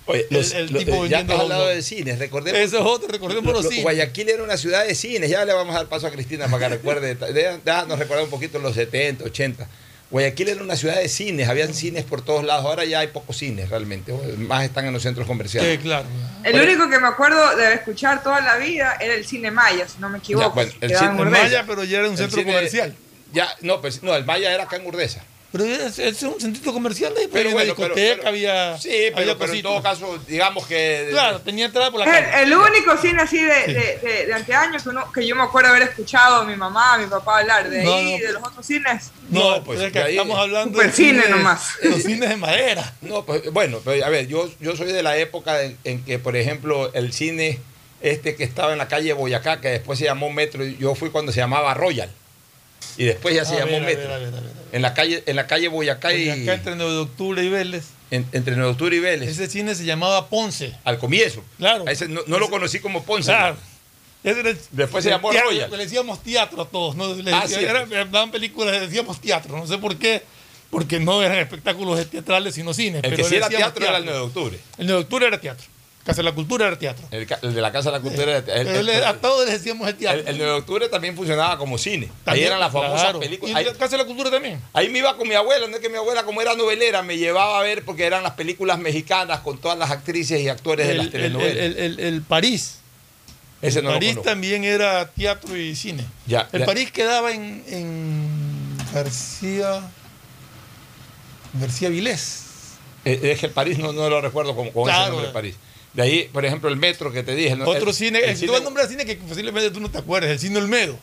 Oye, El- los- el los- tipo ya vendiendo que has hot hablado de cines, recordemos. Eso es otro, recordemos Lo- los lo- cines. Guayaquil era una ciudad de cines, ya le vamos a dar paso a Cristina para que recuerde, de- déjanos recordar un poquito los 70, 80. Guayaquil era una ciudad de cines, habían cines por todos lados, ahora ya hay pocos cines realmente, más están en los centros comerciales. Sí, claro. El único que me acuerdo de escuchar toda la vida era el cine Maya, si no me equivoco. Ya, bueno, el cine. Maya, pero ya era un El centro cine- comercial. Ya, no, pues no, el Maya era acá en Urdesa. Pero es, es un centro comercial de Pero había bueno, una pero- discoteca, pero- había. Sí, había pero, pero en todo caso, digamos que. Claro, tenía entrada por la Es calle. el, el único cine así de, Sí. de, de- de anteaño que, uno- que yo me acuerdo haber escuchado a mi mamá, a mi papá hablar. De No, ahí, no. de los otros cines. No, No, pues, pues es que de ahí- estamos hablando Super cine cines- nomás. Los cines de madera. No, pues bueno, pero, a ver, yo, yo soy de la época en, en que, por ejemplo, el cine este que estaba en la calle Boyacá, que después se llamó Metro, yo fui cuando se llamaba Royal. Y después ya se A llamó ver, Metro. a ver, a ver, a ver. En la calle, en la calle Boyacá y Porque acá entre 9 de octubre y Vélez, en- entre 9 de octubre y Vélez. ese cine se llamaba Ponce. Al comienzo. Claro. Ese no, no lo conocí como Ponce. Claro. Ese era el- Después se llamó teatro, Royal. Le decíamos teatro a todos. ¿no? Le Ah, era- daban películas, le decíamos teatro. No sé por qué. Porque no eran espectáculos teatrales, sino cines. El pero que sí era teatro, era el 9 de octubre. El 9 de octubre era teatro. Casa de la Cultura era teatro. El, el de la Casa de la Cultura era el, Pero el- le- a todos les decíamos el teatro. el- el 9 de octubre también funcionaba como cine. Ahí eran las famosas claro. películas. Y la Casa de la Cultura también. ahí me iba con mi abuela, no es que mi abuela, como era novelera, me llevaba a ver porque eran las películas mexicanas con todas las actrices y actores de El, las el- telenovelas. el- el- el París. Ese el no París también era teatro y cine. Ya, el ya. París quedaba en, en García. García Vilés. Eh, Es que el París no, no lo recuerdo con, con ese nombre de París. De ahí, por ejemplo, el metro que te dije. ¿no? Otro El- cine, el el, a nombrar cine que posiblemente tú no te acuerdes, el cine Olmedo.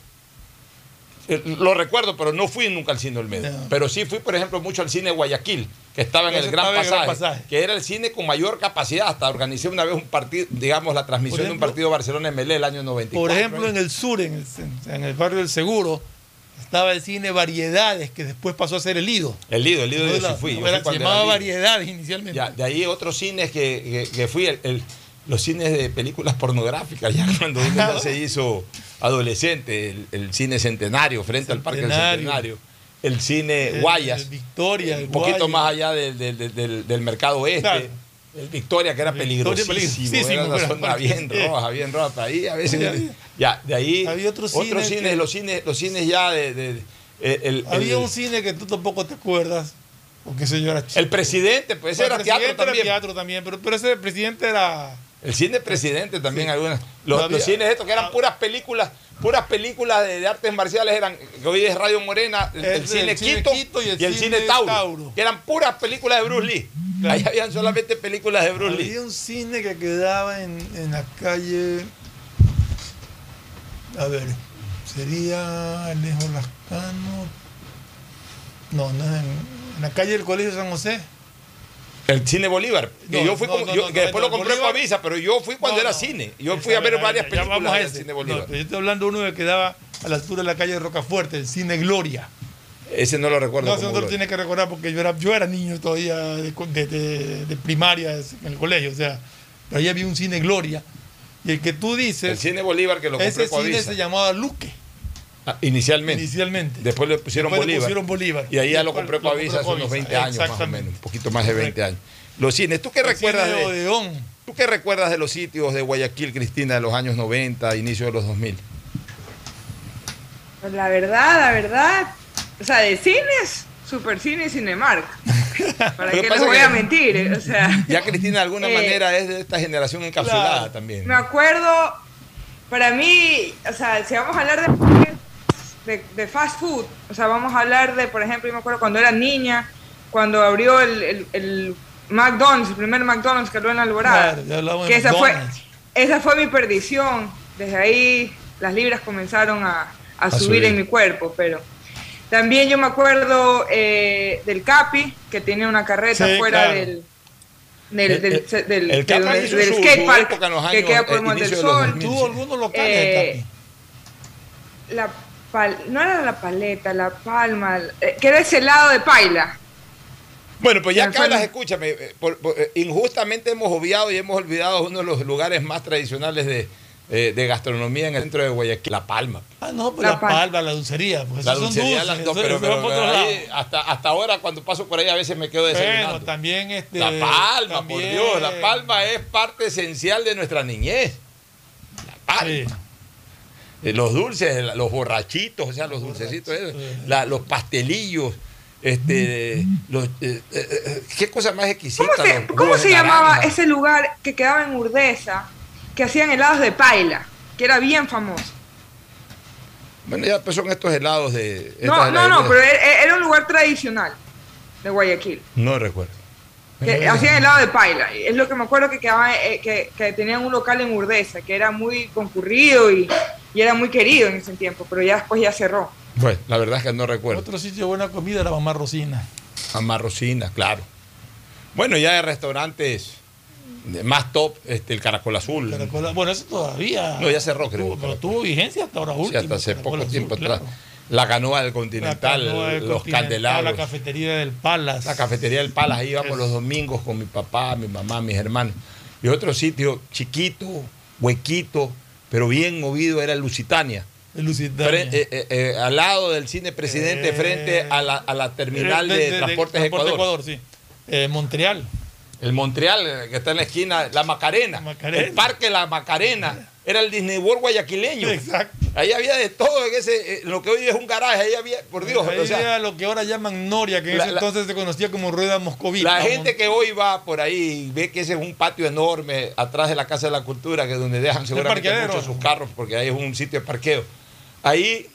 Eh, Lo recuerdo, pero no fui nunca al cine Olmedo. Ya. Pero sí fui, por ejemplo, mucho al cine Guayaquil, que estaba en el Gran, el Gran pasaje, Pasaje. que era el cine con mayor capacidad. Hasta organicé una vez un partido, digamos, la transmisión de un partido Barcelona-MLE el año 94. Por ejemplo, ¿eh? en el sur, en el, en el barrio del Seguro, estaba el cine Variedades, que después pasó a ser el Lido. El Lido, el Lido yo sí fui. yo era- fui se llamaba. Variedades inicialmente. Ya, de ahí otros cines que, que- que fui, el- el- los cines de películas pornográficas, ya cuando uno se hizo adolescente, el, el cine centenario frente al Parque del Centenario. El cine Guayas, el Victoria, el un poquito Guayas. más allá del, del- del- mercado oeste, Claro. El Victoria, que era Victoria, peligrosísimo, peligrosísimo, era una era zona bien roja, bien roja. Ahí a veces. Había- ya, de ahí. había otro otros cine cines, que- los cines, los cines ya de. de- de- el, Había el- un cine que tú tampoco te acuerdas, porque era chico. el presidente, pues ese era teatro presidente también. Era teatro también, pero, pero ese presidente era... El cine presidente también, Sí. algunas. Los, No había- los cines estos que eran puras películas, puras películas de, de artes marciales eran, que hoy es Radio Morena, el, El- el cine el cine Quito, Quito y el, cine, Tauro, que eran puras películas de Bruce Lee. Claro. Ahí habían solamente películas de Bruce Lee. Había un cine que quedaba en, en la calle. A ver, sería Alejo Lascano. No, no, en, en la calle del Colegio San José. El cine Bolívar, que No, yo fui no, como- no, yo- no, que después lo compré Bolívar- con Avisa, pero yo fui cuando era cine. Yo fui a ver varias películas del ese. cine Bolívar. yo estoy hablando de uno que quedaba a la altura de la calle de Rocafuerte, el cine Gloria. Ese no lo recuerdo. No, eso no lo tiene que recordar porque yo era, yo era niño todavía de, de- de- de primaria en el colegio, o sea, pero ahí había un cine Gloria. Y el que tú El dices, cine Bolívar que lo compré ese cine se llamaba Luque, Ah, inicialmente. inicialmente. Después le pusieron Después le Bolívar. pusieron Bolívar. Y ahí ya lo Después compré lo con Avisa hace unos con 20 Avisa, años más o menos, un poquito más de 20 años. Los cines, ¿tú qué recuerdas de, Odeón. ¿tú qué recuerdas de los sitios de Guayaquil, Cristina, de los años 90, inicio de los 2000? Pues la verdad, la verdad. O sea, de cines, Super Cine y Cinemark. ¿Para qué les voy que- a mentir? eh? O sea, Ya Cristina de alguna Eh, manera es de esta generación encapsulada claro. también. me acuerdo, para mí, o sea, si vamos a hablar de, de, de fast food, o sea, vamos a hablar de, por ejemplo, yo me acuerdo cuando era niña, cuando abrió el, el- el McDonald's, el primer McDonald's que abrió en Alborada. Claro, de que esa fue, esa fue mi perdición. Desde ahí las libras comenzaron a, a subir, subir. en mi cuerpo, pero también yo me acuerdo eh, del Capi, que tenía una carreta Sí, fuera claro. del, del, El- del, el- del, el del- Capi del- su- en los que queda por eh, Monte del Sol. 2000. Tuvo algunos locales Eh, el Capi. La pal- no era la paleta, la palma, eh, que era ese helado de paila. Bueno, pues ya fue- escúchame, eh, por- por- eh, injustamente hemos obviado y hemos olvidado uno de los lugares más tradicionales de, eh, de gastronomía en el centro de Guayaquil, La Palma. Ah, no, pues La la, pal- palma, la dulcería. Pues La dulcería, dulces, no, eso- pero, ahí, lado. hasta, hasta ahora cuando paso por ahí a veces me quedo desayunando. Bueno, también este. La Palma, por Dios, La Palma es parte esencial de nuestra niñez. La Palma. Sí. Eh, Los dulces, los borrachitos, o sea, los dulcecitos, esos, la- los pastelillos, este, los, eh, eh, eh, qué cosa más exquisita. ¿Cómo se, cómo se llamaba ese lugar que quedaba en Urdesa, que hacían helados de paila, que era bien famoso? Bueno, ya pues son estos helados de. No, no, no, pero era era un lugar tradicional de Guayaquil. No recuerdo. Que hacían helado de paila. Es lo que me acuerdo que, quedaba, eh, que, que tenían un local en Urdesa, que era muy concurrido y, y era muy querido en ese tiempo, pero ya después ya cerró. Bueno, la verdad es que no recuerdo. Otro sitio de buena comida era Mamá Rosina. Amarrocina, claro. Bueno, ya de restaurantes más top, este, el Caracol Azul. Caracola- Bueno, eso todavía. No, ya cerró, creo. Tuvo, pero tuvo vigencia hasta ahora Sí, último. hasta hace Caracol poco Azul, tiempo claro. atrás. La canoa del Continental, canoa del los Continental, candelabros. La cafetería del Palace. La cafetería del Palas, ahí íbamos los domingos con mi papá, mi mamá, mis hermanos. Y otro sitio chiquito, huequito, pero bien movido era el Lusitania. de Lusitania. Fre- eh, eh, eh, al lado del cine presidente, Eh, frente a la, a la terminal de, Transportes Transporte Ecuador. sí. Eh, Montreal. El Montreal, que está en la esquina, la Macarena. Macarena. El parque La Macarena. Era el Disney World guayaquileño. Exacto. Ahí había de todo en ese, eh, lo que hoy es un garaje, ahí había, por Dios, Ahí o sea, era lo que ahora llaman Noria, que en La- ese la- entonces se conocía como Rueda Moscovita. La gente que hoy va por ahí y ve que ese es un patio enorme atrás de la Casa de la Cultura, que es donde dejan seguramente muchos sus carros, porque ahí es un sitio de parqueo. Ahí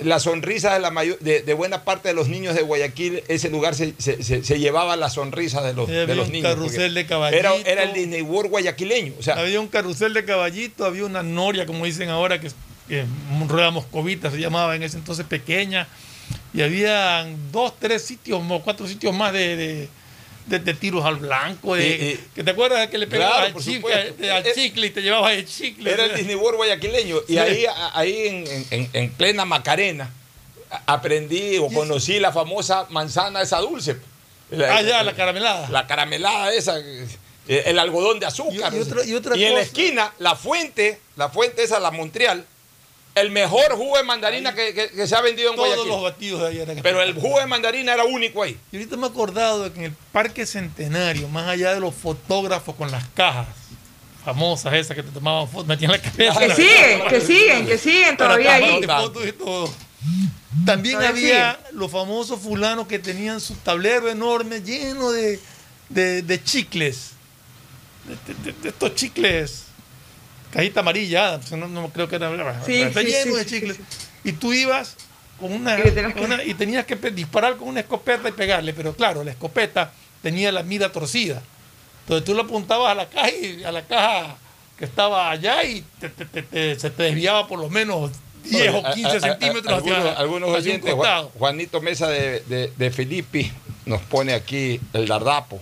la sonrisa de, la mayo- de, de buena parte de los niños de Guayaquil, ese lugar se, se- se- se llevaba la sonrisa de los, de había los un niños. carrusel de caballito. Era, era el Disney World guayaquileño. O sea, Había un carrusel de caballito, había una noria, como dicen ahora, que, que rueda moscovita se llamaba en ese entonces pequeña. Y había dos, tres sitios, cuatro sitios más de, de, de- de tiros al blanco. De, Y- y- que ¿Te acuerdas de que le pegabas Claro, al, chicle, supuesto. al Eh, chicle y te llevabas el chicle? Era el Disney World guayaquileño. Y Sí. ahí, ahí en, en- en- en plena Macarena aprendí o conocí la famosa manzana esa dulce. Ah, ya, la caramelada. La caramelada esa, eh, el algodón de azúcar. Y- y otra- y otra en la esquina, la fuente, la fuente esa, la Montreal, el mejor jugo de mandarina que, que- que se ha vendido en Todos Guayaquil. los batidos de eran Pero el jugo de mandarina era único ahí. Y ahorita me he acordado de que en el Parque Centenario, más allá de los fotógrafos con las cajas famosas esas que te tomaban fotos, metían la cabeza. Que siguen, que siguen, que siguen todavía ahí. tomándote fotos y todo. También Todavía había los famosos fulanos que tenían su tablero enorme lleno de, de- de chicles. De- de estos chicles. Cajita amarilla, no, no creo que era. Sí, está sí, lleno sí, de chicles. sí. Y tú ibas con una, Y tenías que- una- y tenías que pe- disparar con una escopeta y pegarle, pero claro, la escopeta tenía la mira torcida. Entonces tú le apuntabas a la caja y a la caja que estaba allá y te- te- te- te- se te desviaba por lo menos 10 o Oye, a- 15 a- a- centímetros hacia, algunos, algunos hacia oyentes, Juan-. Juanito Mesa de, de, de Filippi nos pone aquí el Dardapo.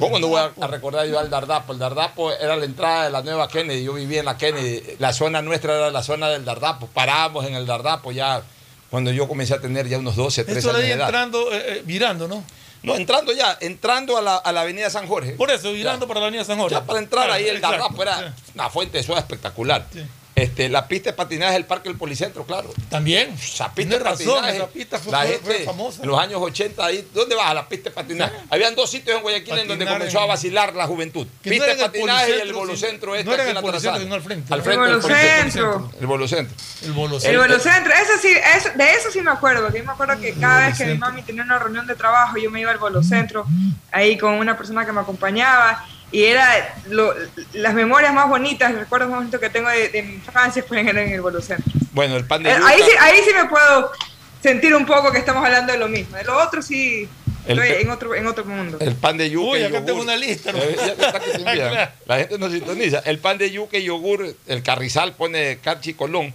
¿Cómo no voy a, a recordar yo al Dardapo? El Dardapo era la entrada de la nueva Kennedy. Yo vivía en la Kennedy. La zona nuestra era la zona del Dardapo. Parábamos en el Dardapo ya cuando yo comencé a tener ya unos 12, 13 Eso años de edad. entrando, eh, eh, virando, ¿no? No, entrando ya, entrando a la, a la avenida San Jorge. Por eso, virando para la avenida San Jorge. Ya para entrar ahí el Dardapo era una fuente de soda espectacular. Sí. Este, la pista de patinaje del Parque del Policentro, claro. También. Esa pista de razón, patinaje, esa pista fue, la fue- gente, fue famosa. En los años 80, ahí, ¿dónde vas? A la pista de patinaje. Habían dos sitios en Guayaquil en donde Patinar comenzó en- a vacilar la juventud. Que no pista era de en el patinaje y el bolocentro este no era el la trazada. sino al frente. Al El frente del Bolocentro. El bolocentro. El El bolocentro. Bolocentro, eso sí, eso, de eso sí me acuerdo, porque yo me acuerdo que cada vez que mi mami tenía una reunión de trabajo, yo me iba al Bolocentro, ahí con una persona que me acompañaba, y era lo- las memorias más bonitas, los recuerdos más bonitos que tengo de, de mi infancia fueron en el Bolocentro. Bueno, el pan de Eh, yuca. Ahí sí, ahí sí me puedo sentir un poco que estamos hablando de lo mismo, de lo otro sí El estoy en otro, en otro mundo. El pan de yuca Uy, acá yogur. tengo una lista, ¿no? Eh. Claro. La gente no sintoniza. El pan de yuca y yogur, el carrizal pone Carchi Colón.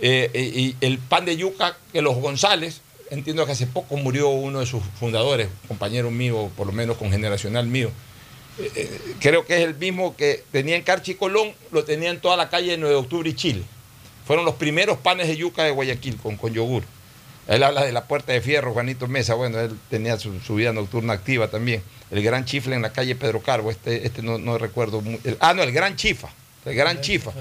eh, eh, y el pan de yuca que los González, entiendo que hace poco murió uno de sus fundadores, compañero mío, por lo menos con generacional mío. Eh, creo que es el mismo que tenía en Carchi Colón, lo tenía en toda la calle de 9 de octubre y Chile. Fueron los primeros panes de yuca de Guayaquil con, con yogur. Él habla de la puerta de fierro, Juanito Mesa, bueno, él tenía su, su vida nocturna activa también. El gran chifle en la calle Pedro Carbo, este, este no, no recuerdo. mu- el- ah, no, el gran chifa, el gran chifa.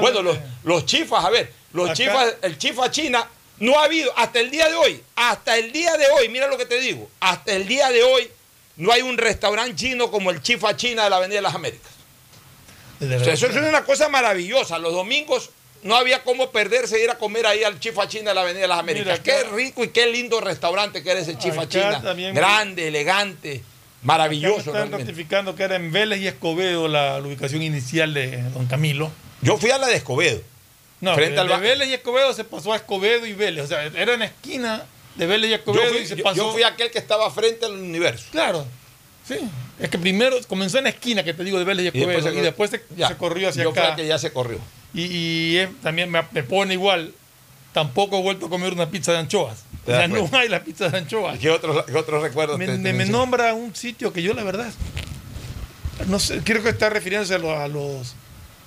Bueno, los, los chifas, a ver, los Acá- chifas, el chifa china no ha habido, hasta el día de hoy, hasta el día de hoy, mira lo que te digo, hasta el día de hoy no hay un restaurante chino como el chifa china de la Avenida de las Américas. De O sea, verdad. eso es una cosa maravillosa. Los domingos no había cómo perderse ir a comer ahí al Chifa China de la Avenida de las Américas. Mira, qué rico y qué lindo restaurante que era ese Chifa China. también- Grande, elegante, maravilloso. están ratificando que era en Vélez y Escobedo la, la ubicación inicial de Don Camilo. Yo fui a la de Escobedo. No, Frente de, al de Vélez y Escobedo se pasó a Escobedo y Vélez. O sea, era en esquina de Vélez y Yo fui, y se yo- pasó. yo fui aquel que estaba frente al universo. Claro, sí. Es que primero comenzó en la esquina que te digo de Vélez y Escobedo y después, se, ya, se corrió hacia yo acá. el que ya se corrió. Y, y es- también me, me pone igual. Tampoco he vuelto a comer una pizza de anchoas. O sea, no hay la pizza de anchoas. ¿Qué otros, qué otros recuerdos Me, te- me- nombra un sitio que yo la verdad no sé, creo que está refiriéndose a los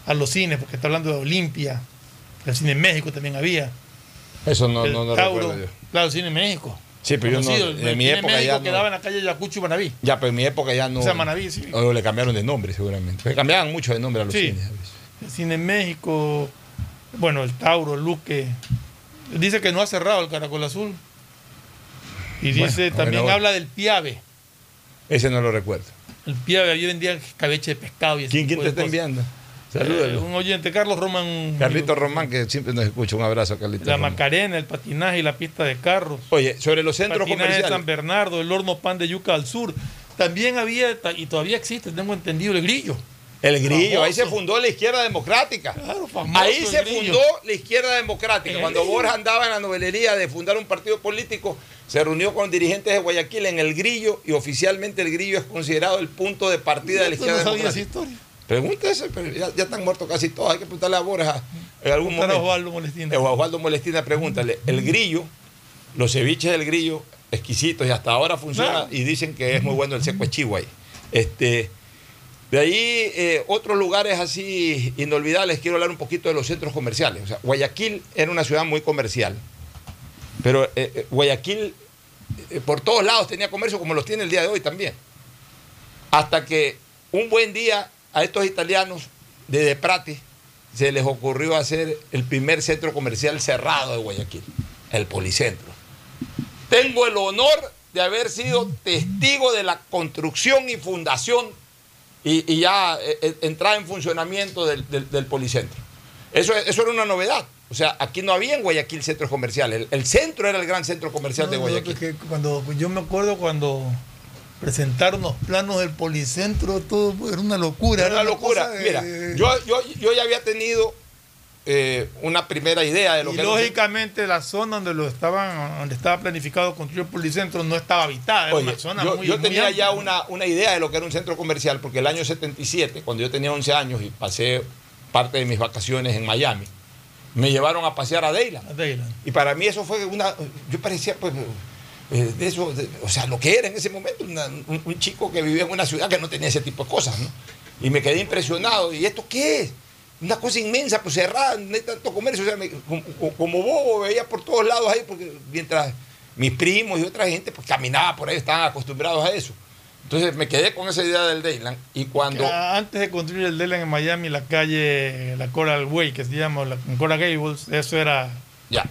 a los cines, porque está hablando de Olimpia, el cine en México también había, Eso no, el no, no Tauro, recuerdo yo. claro, cine México. Sí, pero yo no- en mi cine época México ya quedaba en la calle Yacucho y Manaví. Ya, pero en mi época ya no. O sea, Manaví, sí. O le cambiaron de nombre, seguramente. Le cambiaban mucho de nombre a los Sí. cines. El cine México, bueno, el Tauro, el Luque. Dice que no ha cerrado el Caracol Azul. Y dice, bueno, también habla del Piave. Ese no lo recuerdo. El Piave, allí vendían cabeche de pescado y ese ¿Quién, quién te de está cosas. enviando? Salúdalo. un oyente, Carlos Roman. Carlito Román, que siempre nos escucha. Un abrazo, Carlito. La Román. Macarena, el patinaje y la pista de carros. Oye, sobre los centros patinaje de comerciales. San Bernardo, el horno pan de yuca al sur. También había, y todavía existe, tengo entendido, el grillo. El grillo, ahí se fundó la izquierda democrática. Claro, famoso Ahí se fundó la izquierda democrática. El Cuando. Borja andaba en la novelería de fundar un partido político, se reunió con dirigentes de Guayaquil en el grillo y oficialmente el grillo es considerado el punto de partida de la Esto no izquierda sabía esa democrática. historia. Pregúntese, pero ya, ya están muertos casi todos. Hay que preguntarle a Borja en algún Preguntar a momento. Osvaldo Molestina. Eh, Osvaldo Molestina, pregúntale. El grillo, los ceviches del grillo, exquisitos y hasta ahora funciona y dicen que es muy bueno el seco de Chihuahua. Este, de ahí, eh, otros lugares así inolvidables, quiero hablar un poquito de los centros comerciales. O sea, Guayaquil era una ciudad muy comercial, pero eh, eh, Guayaquil eh, por todos lados tenía comercio como los tiene el día de hoy también. Hasta que un buen día a estos italianos de Deprati se les ocurrió hacer el primer centro comercial cerrado de Guayaquil, el Policentro. Tengo el honor de haber sido testigo de la construcción y fundación y, y ya eh, eh, entrada en funcionamiento del, del- del Policentro. Eso, eso era una novedad. O sea, aquí no había en Guayaquil centros comerciales. El, el centro era el gran centro comercial de No, Guayaquil. cuando, yo me acuerdo cuando presentaron los planos del policentro, todo era una locura. Era una locura. de- Mira, yo, yo, yo ya había tenido eh, una primera idea de lo y que era lógicamente la zona donde lo estaban, donde estaba planificado construir el policentro no estaba habitada, era Oye, una zona yo, muy yo tenía ya una, una idea de lo que era un centro comercial, porque el año 77, cuando yo tenía 11 años y pasé parte de mis vacaciones en Miami, me llevaron a pasear a Dayland. A Dayland. Y para mí eso fue una. Yo parecía, pues, eh, de eso, de- o sea, lo que era en ese momento, una- un, un chico que vivía en una ciudad que no tenía ese tipo de cosas, ¿no? Y me quedé impresionado. ¿Y esto qué es? Una cosa inmensa, pues cerrada, no hay tanto comercio. O sea, me- como, como bobo veía por todos lados ahí, porque mientras mis primos y otra gente, pues caminaba por ahí, estaban acostumbrados a eso. Entonces me quedé con esa idea del Dayland. Y cuando. Que Antes de construir el Dayland en Miami, la calle, la Coral Way, que se llama la Coral Gables, eso era, Ya.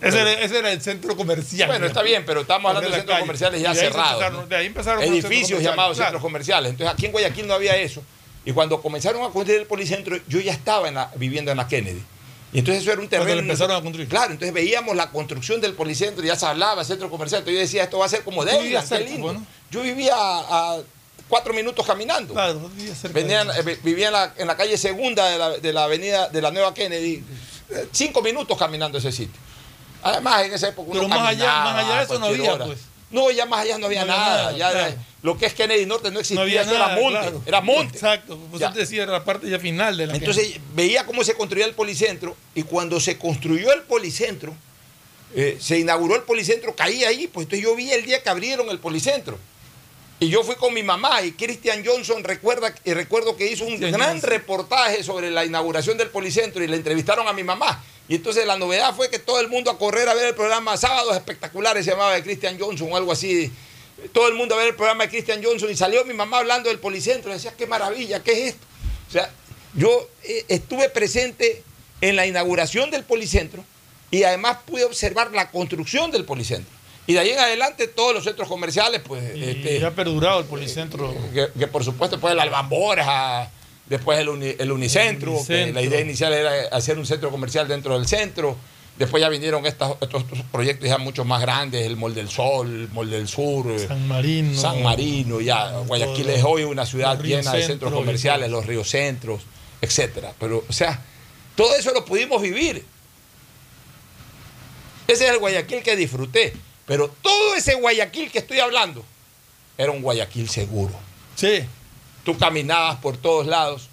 Ese era, ese era el centro comercial. Bueno, está bien, pero estamos hablando de centros calle. comerciales ya de cerrados. de ahí empezaron Edificios llamados claro. centros comerciales. Entonces aquí en Guayaquil no había eso. Y cuando comenzaron a construir el policentro, yo ya estaba en la- viviendo en la Kennedy. Y entonces eso era un terreno. empezaron a construir. Claro, entonces veíamos la construcción del policentro, ya se hablaba, centro comercial. Entonces yo decía, esto va a ser como vivías qué cerca, lindo. Yo vivía a, a cuatro minutos caminando. Claro, vivía cerca Venía, de eso. eh, vivía en la, en la calle segunda de la, de la avenida de la Nueva Kennedy. eh, Cinco minutos caminando ese sitio. Además, en esa época uno Pero más allá- más allá de eso no había, hora. pues. No, ya más allá no había No nada. nada, ya claro. Lo que es Kennedy Norte no existía, No había eso nada, era monte. claro. Era monte. Exacto, pues Ya. te decía, era la parte ya final de la Entonces veía cómo se construía el policentro y cuando se construyó el policentro, eh, se inauguró el policentro, caí ahí, pues entonces yo vi el día que abrieron el policentro. Y yo fui con mi mamá y Christian Johnson recuerda, y recuerdo que hizo un gran Johnson. reportaje sobre la inauguración del policentro y le entrevistaron a mi mamá. Y entonces la novedad fue que todo el mundo a correr a ver el programa Sábados Espectaculares, se llamaba de Christian Johnson o algo así. Todo el mundo a ver el programa de Christian Johnson y salió mi mamá hablando del policentro y decía, qué maravilla, ¿qué es esto? O sea, yo eh, estuve presente en la inauguración del policentro y además pude observar la construcción del policentro. Y de ahí en adelante todos los centros comerciales, pues, Y este, ya ha perdurado el policentro. que, que por supuesto después el Albamborja, después el, Uni- el Unicentro, la idea inicial era hacer un centro comercial dentro del centro. Después ya vinieron estas- estos, estos proyectos ya mucho más grandes, el Mol del Sol, el Mol del Sur, eh, San Marino. San Marino, ya Guayaquil es hoy una ciudad llena de centros comerciales, los ríos centros, etcétera. Pero, o sea, todo eso lo pudimos vivir. Ese es el Guayaquil que disfruté. Pero todo ese Guayaquil que estoy hablando era un Guayaquil seguro. Sí. Tú caminabas por todos lados.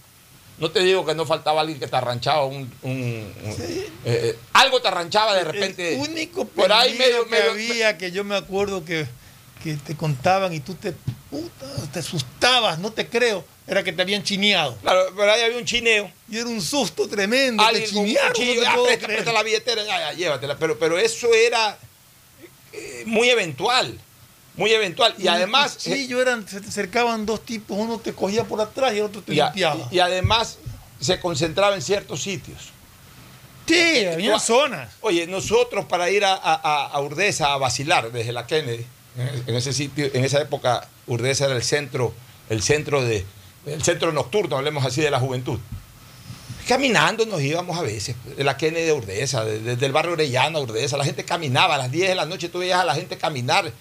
No te digo que no faltaba alguien que te arranchaba un, un- un- eh, eh, algo te arranchaba de repente. El único por ahí medio, que medio- había que yo me acuerdo que, que te contaban y tú te, puta, te asustabas, no te creo, era que te habían chineado. Claro, pero ahí había un chineo. Y era un susto tremendo. Alguien te chinearon, no te "Ah, puedo presta, creer". presta la billetera, ya, ya, llévatela. Pero, pero eso era eh, muy eventual. Muy eventual. Y, además. eh, cuchillo eran, se te acercaban dos tipos, uno te cogía por atrás y el otro te y, limpiaba. y además se concentraba en ciertos sitios. sí, había zonas. Oye, nosotros para ir a, a- a Urdesa a vacilar desde la Kennedy, en- en ese sitio, en esa época Urdesa era el centro, el centro de, el centro nocturno, hablemos así de la juventud. Caminando nos íbamos a veces, de la Kennedy de Urdesa, de- desde el barrio Orellana Urdesa, la gente caminaba, a las 10 de la noche tú veías a la gente caminar,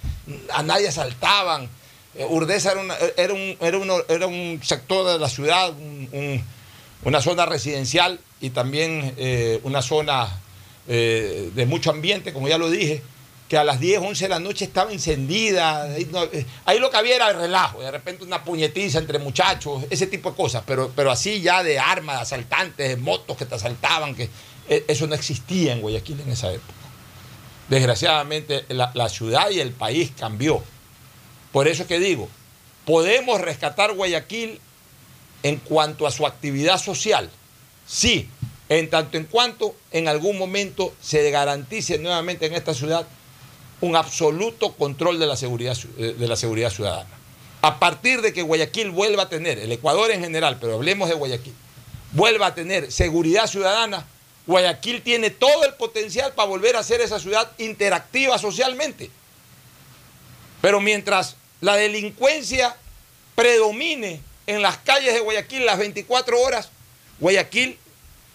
a nadie asaltaban. Eh, Urdesa era, una- era, un, era, uno- era un sector de la ciudad, un- un- una zona residencial y también eh, una zona eh, de mucho ambiente, como ya lo dije, que a las 10, 11 de la noche estaba encendida. Eh, ahí lo que había era el relajo, de repente una puñetiza entre muchachos, ese tipo de cosas, pero, pero así ya de armas, de asaltantes, de motos que te asaltaban, que eh, eso no existía en Guayaquil en esa época. Desgraciadamente la, la ciudad y el país cambió. Por eso es que digo, podemos rescatar Guayaquil en cuanto a su actividad social. Sí, en tanto en cuanto en algún momento se garantice nuevamente en esta ciudad un absoluto control de la seguridad, eh, de la seguridad ciudadana. A partir de que Guayaquil vuelva a tener, el Ecuador en general, pero hablemos de Guayaquil, vuelva a tener seguridad ciudadana, Guayaquil tiene todo el potencial para volver a ser esa ciudad interactiva socialmente. Pero mientras la delincuencia predomine en las calles de Guayaquil las 24 horas, Guayaquil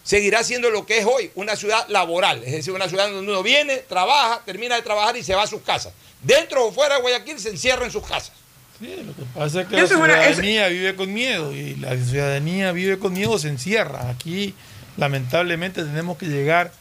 seguirá siendo lo que es hoy, una ciudad laboral, es decir, una ciudad donde uno viene, trabaja, termina de trabajar y se va a sus casas. Dentro o fuera de Guayaquil se encierra en sus casas. Sí, lo que pasa es que la ciudadanía vive con miedo y la ciudadanía vive con miedo, se encierra. Aquí lamentablemente tenemos que llegar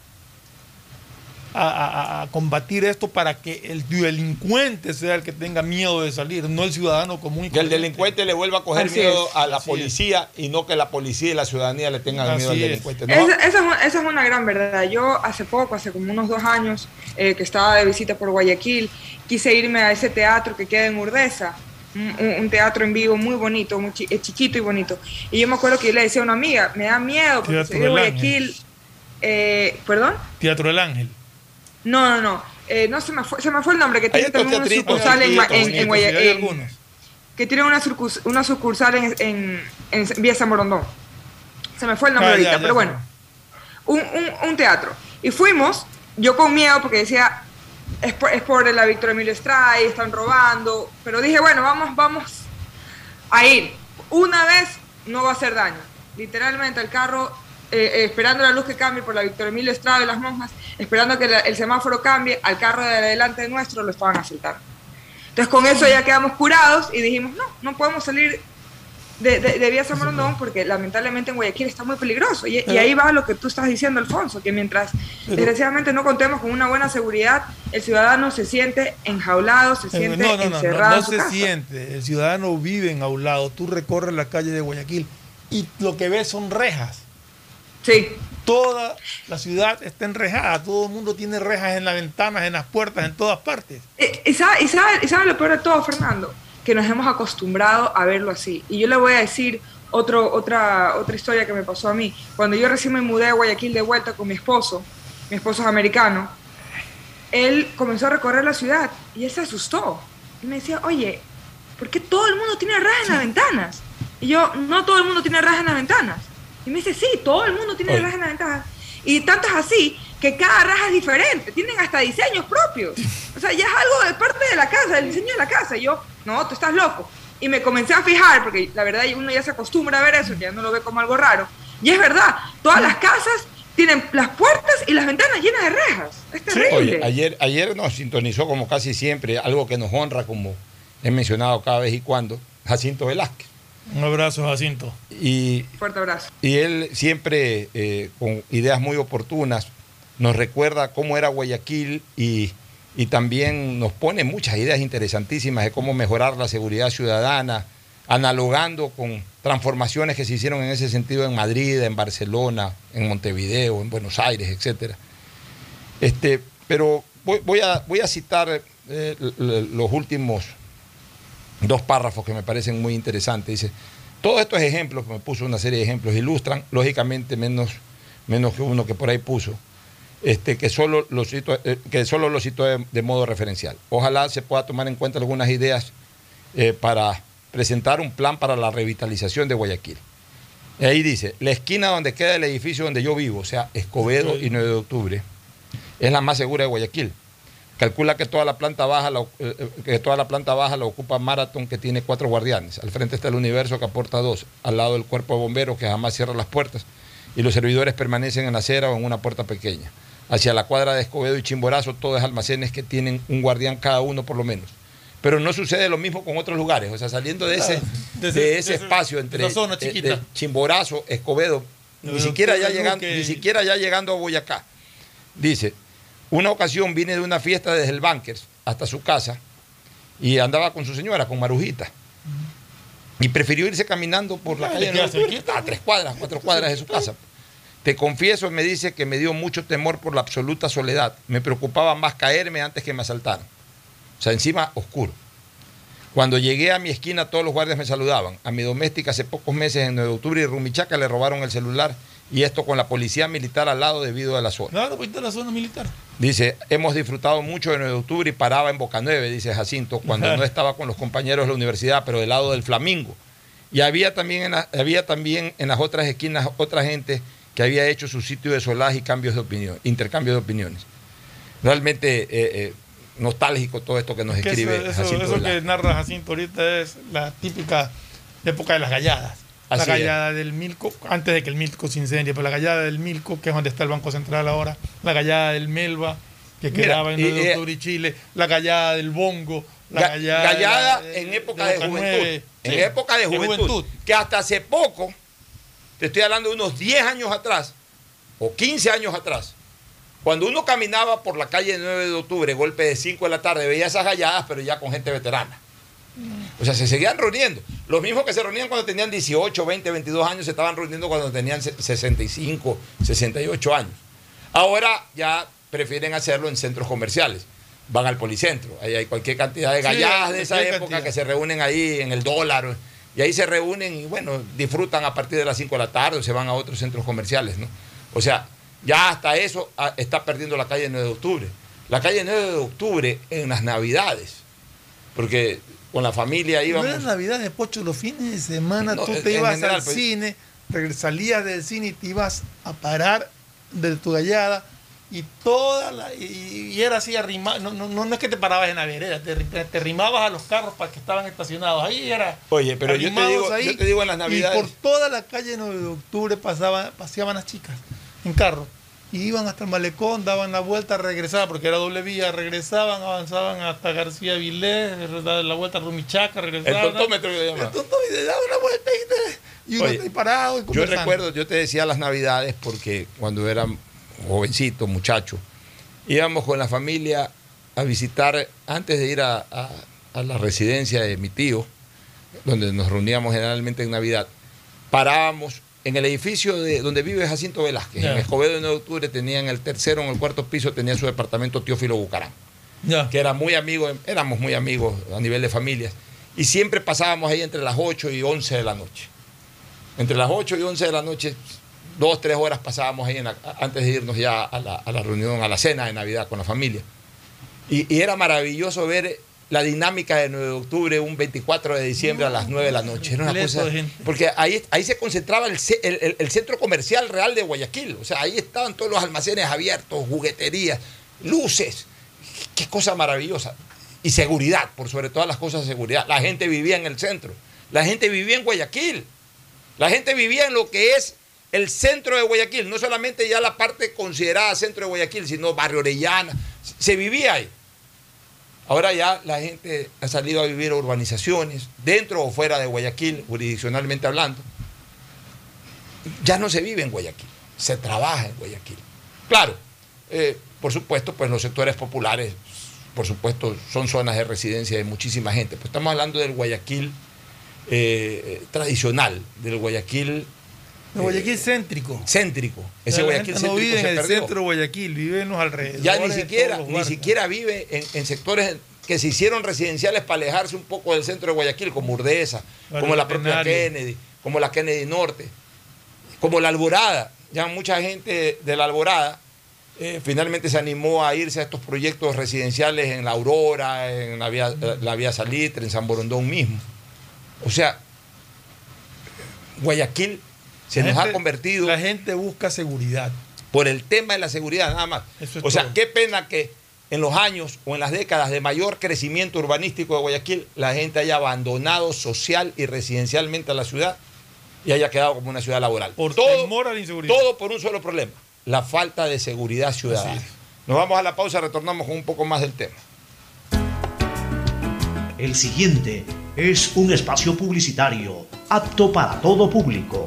a, combatir esto para que el delincuente sea el que tenga miedo de salir, no el ciudadano común. que el delincuente le vuelva a coger miedo a la policía y no que la policía y la ciudadanía le tengan miedo al delincuente. esa, es una gran verdad. Yo hace poco, hace como unos dos años, eh, que estaba de visita por Guayaquil, quise irme a ese teatro que queda en Urdesa. Un, teatro en vivo muy bonito, muy eh, chiquito y bonito. Y yo me acuerdo que yo le decía a una amiga, me da miedo porque soy Guayaquil. Eh, ¿Perdón? Teatro del Ángel. No, no, no. Eh, no se me, fue, se me fue el nombre, que tiene también una sucursal en, en, Guayaquil. Que tiene una, sucursal, una sucursal en, en, Vía San Morondón. Se me fue el nombre ah, ahorita, pero bueno. Un, un, un, teatro. Y fuimos, yo con miedo, porque decía, es por, es por la Víctor Emilio Estrada, están robando. Pero dije, bueno, vamos, vamos a ir. Una vez no va a hacer daño. Literalmente el carro eh, eh, esperando la luz que cambie por la Víctor Emilio Estrada de las monjas, esperando que el semáforo cambie, al carro de adelante de nuestro lo estaban asaltando. Entonces con eso ya quedamos curados y dijimos, no, no podemos salir de, de, Vía San Morondón porque lamentablemente en Guayaquil está muy peligroso. Y, ahí va lo que tú estás diciendo, Alfonso, que mientras desgraciadamente no contemos con una buena seguridad, el ciudadano se siente enjaulado, se siente no, no, encerrado. No, no, se siente, el ciudadano vive enjaulado. Tú recorres la calle de Guayaquil y lo que ves son rejas Sí. Toda la ciudad está enrejada, todo el mundo tiene rejas en las ventanas, en las puertas, en todas partes. Eh, y, sabe, y, sabe, lo peor de todo, Fernando, que nos hemos acostumbrado a verlo así. Y yo le voy a decir otro, otra, otra historia que me pasó a mí. Cuando yo recién me mudé a Guayaquil de vuelta con mi esposo, mi esposo es americano, él comenzó a recorrer la ciudad y él se asustó. Y me decía, oye, ¿por qué todo el mundo tiene rejas en las ventanas? Y yo, no todo el mundo tiene rejas en las ventanas. Y me dice, sí, todo el mundo tiene rajas en la ventaja. Y tanto es así que cada raja es diferente, tienen hasta diseños propios. O sea, ya es algo de parte de la casa, del diseño de la casa. Y yo, no, tú estás loco. Y me comencé a fijar, porque la verdad uno ya se acostumbra a ver eso, ya no lo ve como algo raro. Y es verdad, todas las casas tienen las puertas y las ventanas llenas de rejas. Es terrible. ayer, ayer nos sintonizó como casi siempre, algo que nos honra, como he mencionado cada vez y cuando, Jacinto Velázquez. Un abrazo, Jacinto. Y, Fuerte abrazo. Y él siempre, eh, con ideas muy oportunas, nos recuerda cómo era Guayaquil y, también nos pone muchas ideas interesantísimas de cómo mejorar la seguridad ciudadana, analogando con transformaciones que se hicieron en ese sentido en Madrid, en Barcelona, en Montevideo, en Buenos Aires, etc. Este, pero voy, a, voy a citar eh, los últimos dos párrafos que me parecen muy interesantes. Dice, todos estos ejemplos, que me puso una serie de ejemplos, ilustran, lógicamente, menos, menos que uno que por ahí puso, este, que solo lo cito, eh, que solo lo cito de, modo referencial. Ojalá se pueda tomar en cuenta algunas ideas eh, para presentar un plan para la revitalización de Guayaquil. Y ahí dice, la esquina donde queda el edificio donde yo vivo, o sea, Escobedo y 9 de octubre, es la más segura de Guayaquil. Calcula que toda la planta baja la, eh, eh, que toda la planta baja la ocupa Marathon, que tiene cuatro guardianes. Al frente está el universo que aporta dos. Al lado el cuerpo de bomberos que jamás cierra las puertas. Y los servidores permanecen en la acera o en una puerta pequeña. Hacia la cuadra de Escobedo y Chimborazo, todos almacenes que tienen un guardián cada uno por lo menos. Pero no sucede lo mismo con otros lugares. O sea, saliendo de ese, de ese, espacio entre eh, Chimborazo, Escobedo, ni siquiera, ya llegando, ni siquiera ya llegando a Boyacá. Dice, una ocasión vine de una fiesta desde el Bankers hasta su casa y andaba con su señora, con Marujita. Y prefirió irse caminando por la calle a tres cuadras, cuatro cuadras de su casa. Te confieso, me dice que me dio mucho temor por la absoluta soledad. Me preocupaba más caerme antes que me asaltaran. O sea, encima oscuro. Cuando llegué a mi esquina, todos los guardias me saludaban. A mi doméstica hace pocos meses, en 9 de octubre, y Rumichaca le robaron el celular y esto con la policía militar al lado debido a la zona. Claro, pues la zona militar. Dice, hemos disfrutado mucho de 9 de octubre y paraba en Boca 9, dice Jacinto, cuando no estaba con los compañeros de la universidad, pero del lado del Flamingo. Y había también, en la- había también en las otras esquinas otra gente que había hecho su sitio de solaje y cambios de opinión, intercambios de opiniones. Realmente eh, eh, nostálgico todo esto que nos Es que escribe eso, Jacinto eso que narra Jacinto ahorita es la típica época de las galladas. La es. gallada del Milco, antes de que el Milco se incendie, pero la gallada del Milco, que es donde está el Banco Central ahora, la gallada del Melba, que Mira, quedaba en y- 9 de y- octubre y Chile, la gallada del Bongo, la Ga- gallada, gallada de en época de, juventud. En Sí, época de juventud, Que hasta hace poco, te estoy hablando de unos 10 años atrás, o 15 años atrás, cuando uno caminaba por la calle 9 de octubre, golpe de 5 de la tarde, veía esas galladas, pero ya con gente veterana. O sea, se seguían reuniendo. Los mismos que se reunían cuando tenían 18, 20, 22 años, se estaban reuniendo cuando tenían se- 65, 68 años. Ahora ya prefieren hacerlo en centros comerciales. Van al policentro. Ahí hay cualquier cantidad de Sí, galladas de esa época cantidad. que se reúnen ahí en el dólar. Y ahí se reúnen y bueno, disfrutan a partir de las 5 de la tarde o se van a otros centros comerciales, ¿no? O sea, ya hasta eso ah, está perdiendo la calle 9 de octubre. La calle 9 de octubre en las navidades. Porque con la familia No íbamos. era Navidad de Pocho, los fines de semana No, tú te ibas general, al pues. cine, salías del cine y te ibas a parar de tu gallada y toda la, y, y era así arrimado, no, no, no es que te parabas en la vereda, te, te arrimabas a los carros para que estaban estacionados, ahí era Oye, pero yo te digo, ahí, yo te digo en las navidades. y por toda la calle 9 de octubre pasaba, paseaban las chicas en carro y iban hasta el malecón, daban la vuelta, regresaban, porque era doble vía, regresaban, avanzaban hasta García Vilés, daban la vuelta a Rumichaca, El regresaban. tontómetro que le llaman. El tontómetro, le daba una vuelta y, te- y uno Oye, está ahí parado. y Yo recuerdo, yo te decía las navidades porque cuando era jovencito, muchacho, íbamos con la familia a visitar, antes de ir a, a- a la residencia de mi tío, donde nos reuníamos generalmente en Navidad, parábamos en el edificio de donde vive Jacinto Velázquez, en Escobedo de 9 de octubre, tenía en el tercero, en el cuarto piso, tenía su departamento Teófilo Bucarán Ya. que era muy amigo, éramos muy amigos a nivel de familias, y siempre pasábamos ahí entre las 8 y 11 de la noche. Entre las 8 y 11 de la noche, dos, tres horas pasábamos ahí en la- antes de irnos ya a la, a la reunión, a la cena de Navidad con la familia. Y, y era maravilloso ver la dinámica de 9 de octubre, un 24 de diciembre a las 9 de la noche. Era una cosa. Porque ahí, ahí se concentraba el, ce- el- el- el centro comercial real de Guayaquil. O sea, ahí estaban todos los almacenes abiertos, jugueterías, luces. Qué cosa maravillosa. Y seguridad, por sobre todas las cosas, seguridad. La gente vivía en el centro. La gente vivía en Guayaquil. La gente vivía en lo que es el centro de Guayaquil. No solamente ya la parte considerada centro de Guayaquil, sino barrio Orellana. Se vivía ahí. Ahora ya la gente ha salido a vivir a urbanizaciones, dentro o fuera de Guayaquil, jurisdiccionalmente hablando. Ya no se vive en Guayaquil, se trabaja en Guayaquil. Claro, eh, por supuesto, pues los sectores populares, por supuesto, son zonas de residencia de muchísima gente. Pues estamos hablando del Guayaquil eh, tradicional, del Guayaquil El Guayaquil céntrico. céntrico. Ese La Guayaquil gente no céntrico vive en se el perdió. centro de Guayaquil, vive en los alrededores. ya ni siquiera, ni siquiera vive en, en sectores que se hicieron residenciales para alejarse un poco del centro de Guayaquil, como Urdesa, Barrio como la propia. Kennedy, como la Kennedy Norte, como la Alborada. Ya mucha gente de la Alborada eh, finalmente se animó a irse a estos proyectos residenciales en la Aurora, en la vía, eh, la vía Salitre, en San Borondón mismo. O sea, Guayaquil se La nos ha convertido La gente busca seguridad. por el tema de la seguridad nada más. Eso es o sea, todo. qué pena que en los años o en las décadas de mayor crecimiento urbanístico de Guayaquil, la gente haya abandonado social y residencialmente a la ciudad y haya quedado como una ciudad laboral. Por temor a la inseguridad. Todo por un solo problema, la falta de seguridad ciudadana. Nos vamos a la pausa, retornamos con un poco más del tema. El siguiente es un espacio publicitario apto para todo público.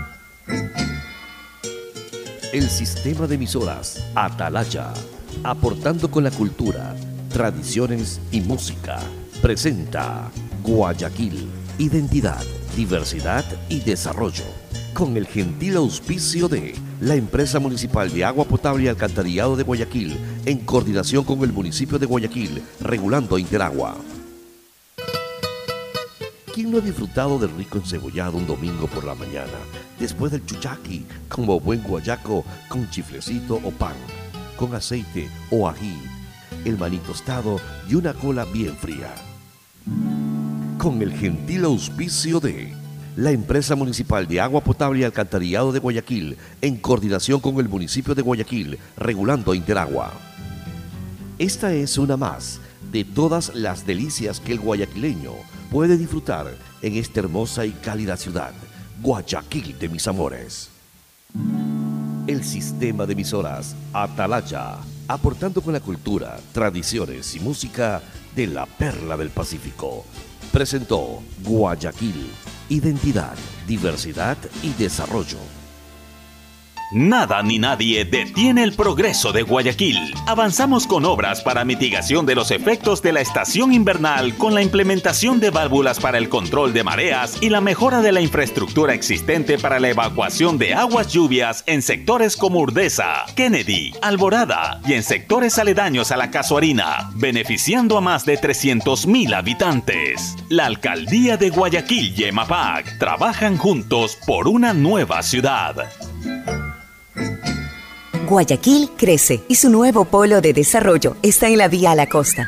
El sistema de emisoras Atalaya, aportando con la cultura, tradiciones y música, presenta Guayaquil, identidad, diversidad y desarrollo. con el gentil auspicio de la empresa municipal de agua potable y alcantarillado de Guayaquil, en coordinación con el municipio de Guayaquil, regulando Interagua. ¿Quién no ha disfrutado del rico encebollado un domingo por la mañana, después del chuchaqui, como buen guayaco, con chiflecito o pan, con aceite o ají, el maní tostado y una cola bien fría? Con el gentil auspicio de la empresa municipal de agua potable y alcantarillado de Guayaquil, en coordinación con el municipio de Guayaquil, regulando Interagua. Esta es una más de todas las delicias que el guayaquileño puede disfrutar en esta hermosa y cálida ciudad, Guayaquil de mis amores. El sistema de emisoras Atalaya, aportando con la cultura, tradiciones y música de la perla del Pacífico, presentó Guayaquil, identidad, diversidad y desarrollo. Nada ni nadie detiene el progreso de Guayaquil. Avanzamos con obras para mitigación de los efectos de la estación invernal con la implementación de válvulas para el control de mareas y la mejora de la infraestructura existente para la evacuación de aguas lluvias en sectores como Urdesa, Kennedy, Alborada y en sectores aledaños a la Casuarina, beneficiando a más de 300.000 habitantes. La alcaldía de Guayaquil y EMAPAC trabajan juntos por una nueva ciudad. Guayaquil crece y su nuevo polo de desarrollo está en la vía a la costa.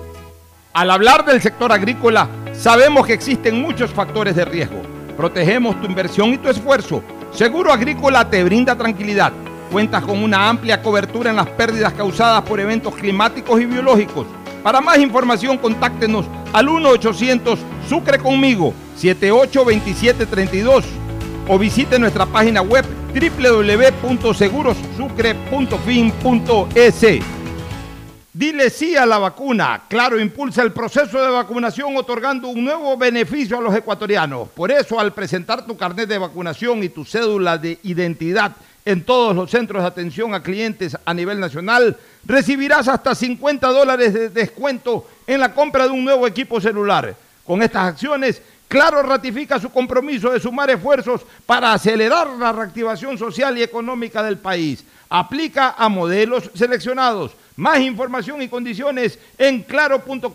Al hablar del sector agrícola, sabemos que existen muchos factores de riesgo. Protegemos tu inversión y tu esfuerzo. Seguro Agrícola te brinda tranquilidad. Cuentas con una amplia cobertura en las pérdidas causadas por eventos climáticos y biológicos. Para más información, contáctenos al 1-800 Sucre conmigo 782732 o visite nuestra página web www.segurosucre.fin.es. Dile sí a la vacuna. Claro, impulsa el proceso de vacunación otorgando un nuevo beneficio a los ecuatorianos. Por eso, al presentar tu carnet de vacunación y tu cédula de identidad en todos los centros de atención a clientes a nivel nacional, recibirás hasta 50 dólares de descuento en la compra de un nuevo equipo celular. Con estas acciones, Claro ratifica su compromiso de sumar esfuerzos para acelerar la reactivación social y económica del país. Aplica a modelos seleccionados. Más información y condiciones en claro.com.es.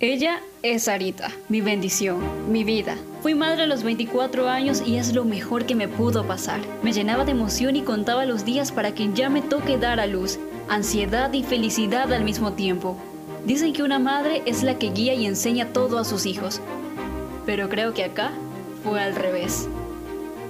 Ella es Sarita, mi bendición, mi vida. Fui madre a los 24 años y es lo mejor que me pudo pasar. Me llenaba de emoción y contaba los días para que ya me toque dar a luz. Ansiedad y felicidad al mismo tiempo. Dicen que una madre es la que guía y enseña todo a sus hijos. Pero creo que acá fue al revés.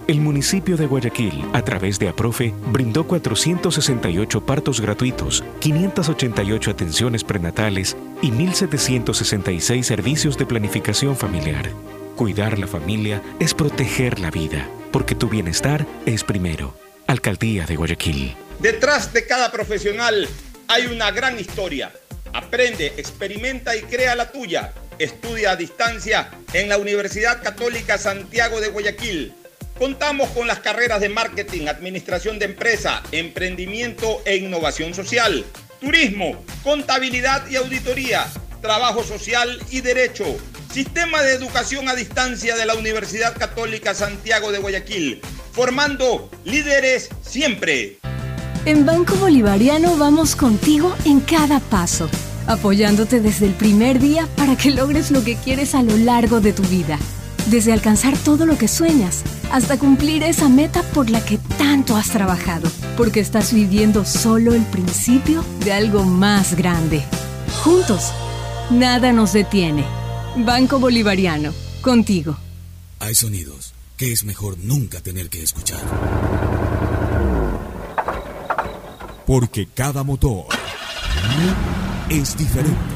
El municipio de Guayaquil, a través de APROFE, brindó 468 partos gratuitos, 588 atenciones prenatales y 1.766 servicios de planificación familiar. Cuidar la familia es proteger la vida, porque tu bienestar es primero. Alcaldía de Guayaquil. Detrás de cada profesional hay una gran historia. Aprende, experimenta y crea la tuya. Estudia a distancia en la Universidad Católica Santiago de Guayaquil. Contamos con las carreras de marketing, administración de empresa, emprendimiento e innovación social, turismo, contabilidad y auditoría, trabajo social y derecho. Sistema de educación a distancia de la Universidad Católica Santiago de Guayaquil, formando líderes siempre. En Banco Bolivariano vamos contigo en cada paso, apoyándote desde el primer día para que logres lo que quieres a lo largo de tu vida. Desde alcanzar todo lo que sueñas hasta cumplir esa meta por la que tanto has trabajado, porque estás viviendo solo el principio de algo más grande. Juntos, nada nos detiene. Banco Bolivariano, contigo. Hay sonidos que es mejor nunca tener que escuchar. Porque cada motor es diferente.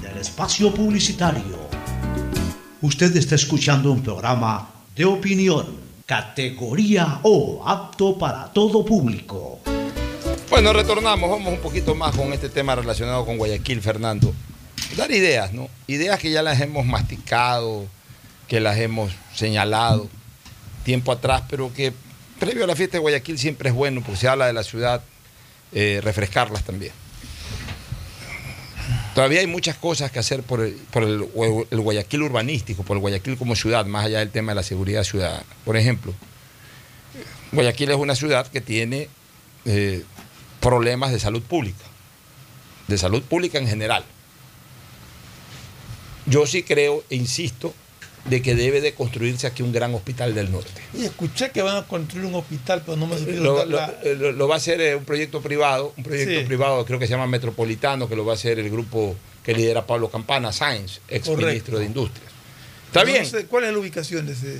espacio publicitario. Usted está escuchando un programa de opinión, categoría O, apto para todo público. Bueno, retornamos, vamos un poquito más con este tema relacionado con Guayaquil, Fernando. Dar ideas, ¿no? Ideas que ya las hemos masticado, que las hemos señalado tiempo atrás, pero que previo a la fiesta de Guayaquil siempre es bueno, porque se habla de la ciudad, eh, refrescarlas también. Todavía hay muchas cosas que hacer por, el, por el, Guayaquil urbanístico, por el Guayaquil como ciudad, más allá del tema de la seguridad ciudadana. Por ejemplo, Guayaquil es una ciudad que tiene eh, problemas de salud pública, de salud pública en general. Yo sí creo e insisto de que debe de construirse aquí un gran hospital del norte. Y escuché que van a construir un hospital, pero no me lo, lo, lo, lo va a hacer eh, un proyecto privado, un proyecto Sí. privado creo que se llama Metropolitano, que lo va a hacer el grupo que lidera Pablo Campana, Sáenz, ex Correcto. ministro de Industrias. Está No bien. sé, ¿Cuál es la ubicación de ese?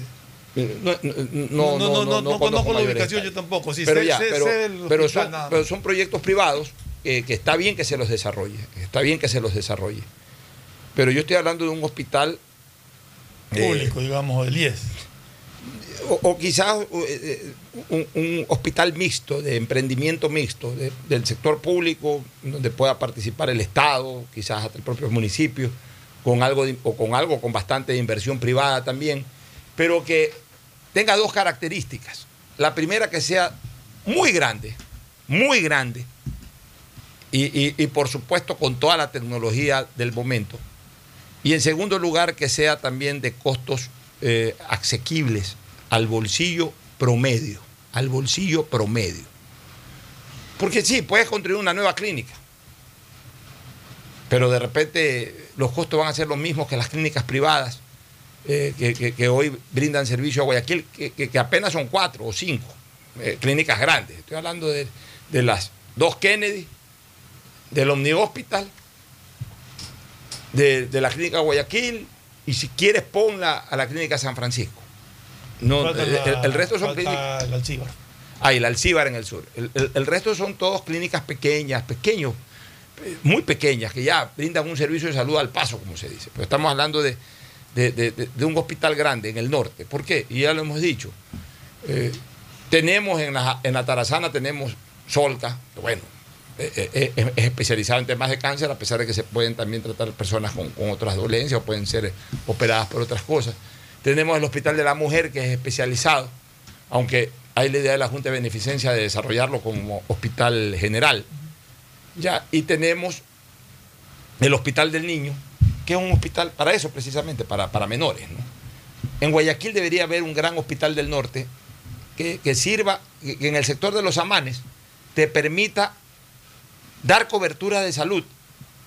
No, No, no, no, no conozco la ubicación, yo tampoco. Sí, pero sé- ya, sé- pero, sé pero hospital son, pero son proyectos privados eh, que está bien que se los desarrolle, está bien que se los desarrolle. Pero yo estoy hablando de un hospital eh, Público, digamos, del IES. o, o quizás eh, eh, un, un hospital mixto, de emprendimiento mixto, de- del sector público, donde pueda participar el Estado, quizás hasta el propio municipio, con algo, de- o con algo con bastante inversión privada también, pero que tenga dos características. La primera que sea muy grande, muy grande, y, y- y por supuesto con toda la tecnología del momento. Y en segundo lugar, que sea también de costos eh, asequibles al bolsillo promedio, al bolsillo promedio. Porque sí, puedes construir una nueva clínica, pero de repente los costos van a ser los mismos que las clínicas privadas eh, que, hoy brindan servicio a Guayaquil, que apenas son cuatro o cinco eh, clínicas grandes. Estoy hablando de, de las dos Kennedy, del Omni Hospital, de, de la clínica Guayaquil, y si quieres ponla a la clínica San Francisco. No, el, resto son clínicas. el Alcíbar. Ah, el Alcíbar en el sur. El, el- el resto son todos clínicas pequeñas, pequeños, muy pequeñas, que ya brindan un servicio de salud al paso, como se dice. Pero estamos hablando de, de- de- de- un hospital grande en el norte. ¿Por qué? Y ya lo hemos dicho. Eh, tenemos en la, en la Tarazana, tenemos Solca, bueno, es, es especializado en temas de cáncer, a pesar de que se pueden también tratar personas con, otras dolencias o pueden ser operadas por otras cosas. Tenemos el Hospital de la Mujer, que es especializado, aunque hay la idea de la Junta de Beneficencia de desarrollarlo como hospital general. Ya, y tenemos el Hospital del Niño, que es un hospital para eso precisamente, para, para menores. ¿no? En Guayaquil debería haber un gran hospital del norte que, que sirva, que en el sector de los amanes te permita dar cobertura de salud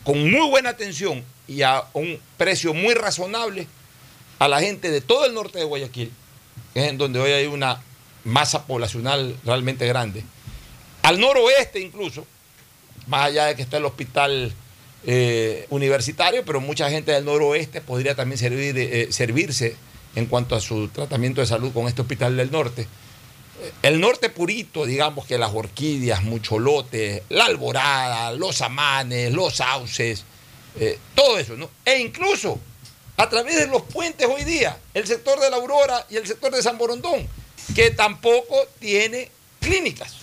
con muy buena atención y a un precio muy razonable a la gente de todo el norte de Guayaquil, que es en donde hoy hay una masa poblacional realmente grande. Al noroeste incluso, más allá de que está el hospital eh, universitario, pero mucha gente del noroeste podría también eh, servirse en cuanto a su tratamiento de salud con este hospital del norte. El norte purito, digamos que las orquídeas, mucholotes, la alborada, los amanes, los sauces, eh, todo eso, ¿no? E incluso a través de los puentes hoy día, el sector de la Aurora y el sector de San Borondón, que tampoco tiene clínicas,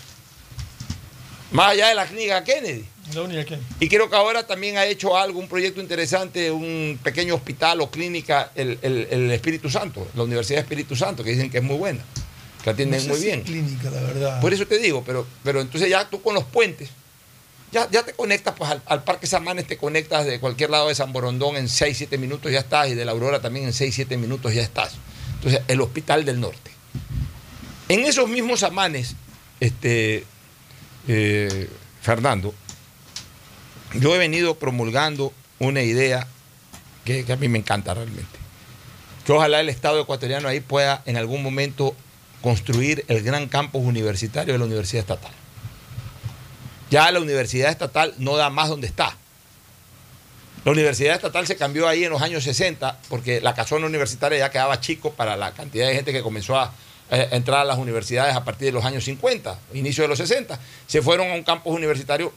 más allá de la clínica Kennedy. La única que. Y creo que ahora también ha hecho algo, un proyecto interesante, un pequeño hospital o clínica, el, el- el Espíritu Santo, la Universidad de Espíritu Santo, que dicen que es muy buena, que atienden No sé muy si bien. clínica, la verdad. Por eso te digo, pero, pero entonces ya tú con los puentes ya, ya te conectas pues, al, al Parque Samanes, te conectas de cualquier lado de San Borondón en 6, 7 minutos ya estás, y de la Aurora también en 6, 7 minutos ya estás. Entonces, el Hospital del Norte. En esos mismos Samanes, este, eh, Fernando, yo he venido promulgando una idea que, que a mí me encanta realmente. Que ojalá el Estado ecuatoriano ahí pueda en algún momento construir el gran campus universitario de la Universidad Estatal. Ya la Universidad Estatal no da más donde está. La Universidad Estatal se cambió ahí en los años 60 porque la casona universitaria ya quedaba chico para la cantidad de gente que comenzó a, entrar a las universidades a partir de los años 50, inicio de los 60. Se fueron a un campus universitario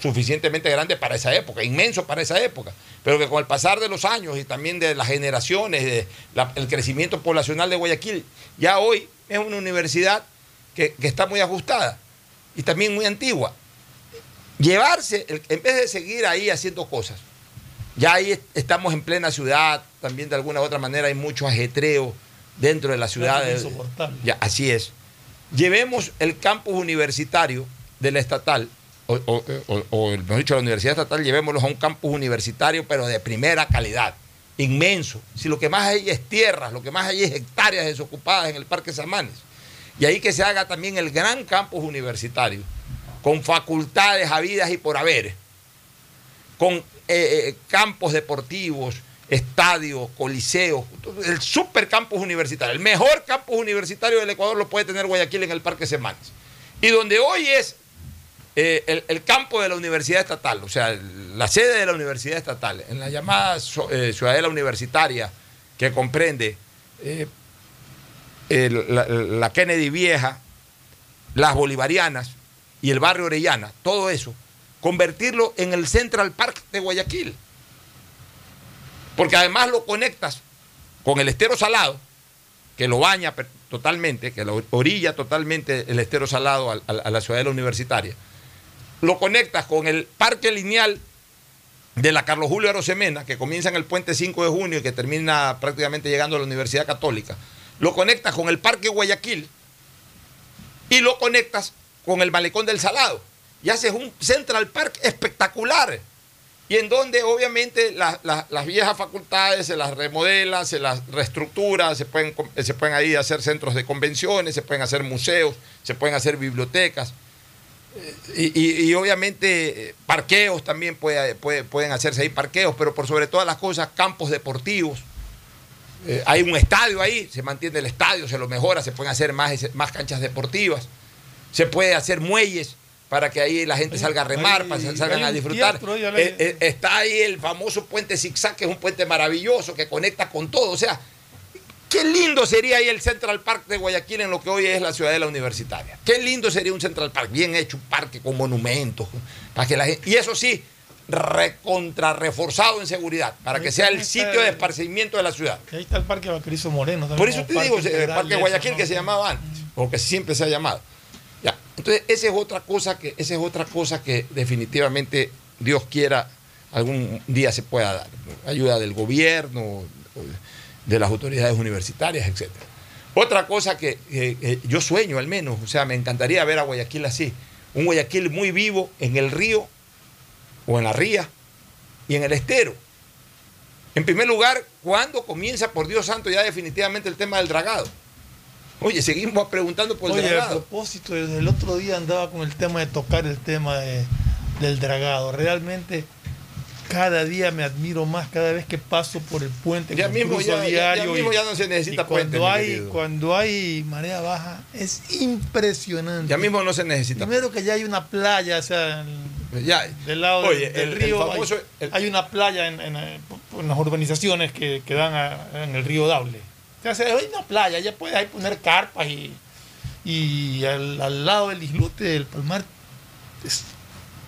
suficientemente grande para esa época, inmenso para esa época, pero que con el pasar de los años y también de las generaciones, de la- el crecimiento poblacional de Guayaquil, ya hoy es una universidad que, que está muy ajustada y también muy antigua. Llevarse, en vez de seguir ahí haciendo cosas, ya ahí est- estamos en plena ciudad, también de alguna u otra manera hay mucho ajetreo dentro de la ciudad. Es insoportable. Ya, así es. Llevemos el campus universitario de la estatal, o, o- o- o, mejor dicho, la universidad estatal, llevémoslos a un campus universitario, pero de primera calidad, inmenso. Si lo que más hay es tierras, lo que más hay es hectáreas desocupadas en el Parque Samanes. Y ahí que se haga también el gran campus universitario, con facultades habidas y por haber, con eh, eh, campos deportivos, estadios, coliseos, el super campus universitario, el mejor campus universitario del Ecuador lo puede tener Guayaquil en el Parque Semanes. Y donde hoy es eh, el, campo de la Universidad Estatal, o sea, la sede de la Universidad Estatal, en la llamada eh, Ciudadela Universitaria, que comprende eh, la, Kennedy Vieja, las Bolivarianas y el barrio Orellana, todo eso, convertirlo en el Central Park de Guayaquil. Porque además lo conectas con el estero salado, que lo baña totalmente, que lo orilla totalmente el estero salado al- al- a, la ciudadela universitaria. Lo conectas con el parque lineal de la Carlos Julio Arosemena, que comienza en el puente 5 de junio y que termina prácticamente llegando a la Universidad Católica. Lo conectas con el parque Guayaquil y lo conectas con el malecón del Salado. Y haces un Central Park espectacular. Y en donde obviamente la- la- las viejas facultades se las remodela, se las reestructura, se pueden, se pueden ahí hacer centros de convenciones, se pueden hacer museos, se pueden hacer bibliotecas. Y, y- y obviamente eh, parqueos también puede- puede- pueden hacerse ahí parqueos, pero por sobre todas las cosas campos deportivos. Eh, hay un estadio ahí, se mantiene el estadio, se lo mejora, se pueden hacer más, más canchas deportivas, se puede hacer muelles para que ahí la gente salga a remar, hay- para que salgan a disfrutar. teatro, Eh, eh, está ahí el famoso puente zigzag, que es un puente maravilloso, que conecta con todo. O sea, qué lindo sería ahí el Central Park de Guayaquil en lo que hoy es la ciudadela universitaria. Qué lindo sería un Central Park, bien hecho, un parque con monumentos, para que la gente, y eso sí, recontra reforzado en seguridad, para que sea el sitio de esparcimiento de la ciudad. Ahí está el Parque Vaquerizo Moreno. también Por eso te digo, el Parque de eso, Guayaquil ¿no? que se llamaba antes, o que siempre se ha llamado. Ya. Entonces, esa es otra cosa que, esa es otra cosa que definitivamente Dios quiera algún día se pueda dar. Ayuda del gobierno, o de las autoridades universitarias, etc. Otra cosa que eh, yo sueño al menos, o sea, me encantaría ver a Guayaquil así. Un Guayaquil muy vivo en el río o en la ría y en el estero. En primer lugar, ¿cuándo comienza, por Dios santo, ya definitivamente el tema del dragado? Oye, seguimos preguntando por el Oye, a dragado. propósito, desde el otro día andaba con el tema de tocar el tema de- del dragado. Realmente, cada día me admiro más cada vez que paso por el puente. Ya que mismo ya- ya- mismo ya no se necesita cuando puente, mi hay. Cuando hay marea baja, es impresionante. Ya mismo no se necesita. Primero que ya hay una playa, o sea, el- Ya, del lado oye, del, del el- el río. famoso- hay, hay una playa en, en, en las urbanizaciones que, que dan a- en el río Daule. O sea, hay una playa, ya puedes ahí poner carpas y, y al, al lado del islote del Palmar es,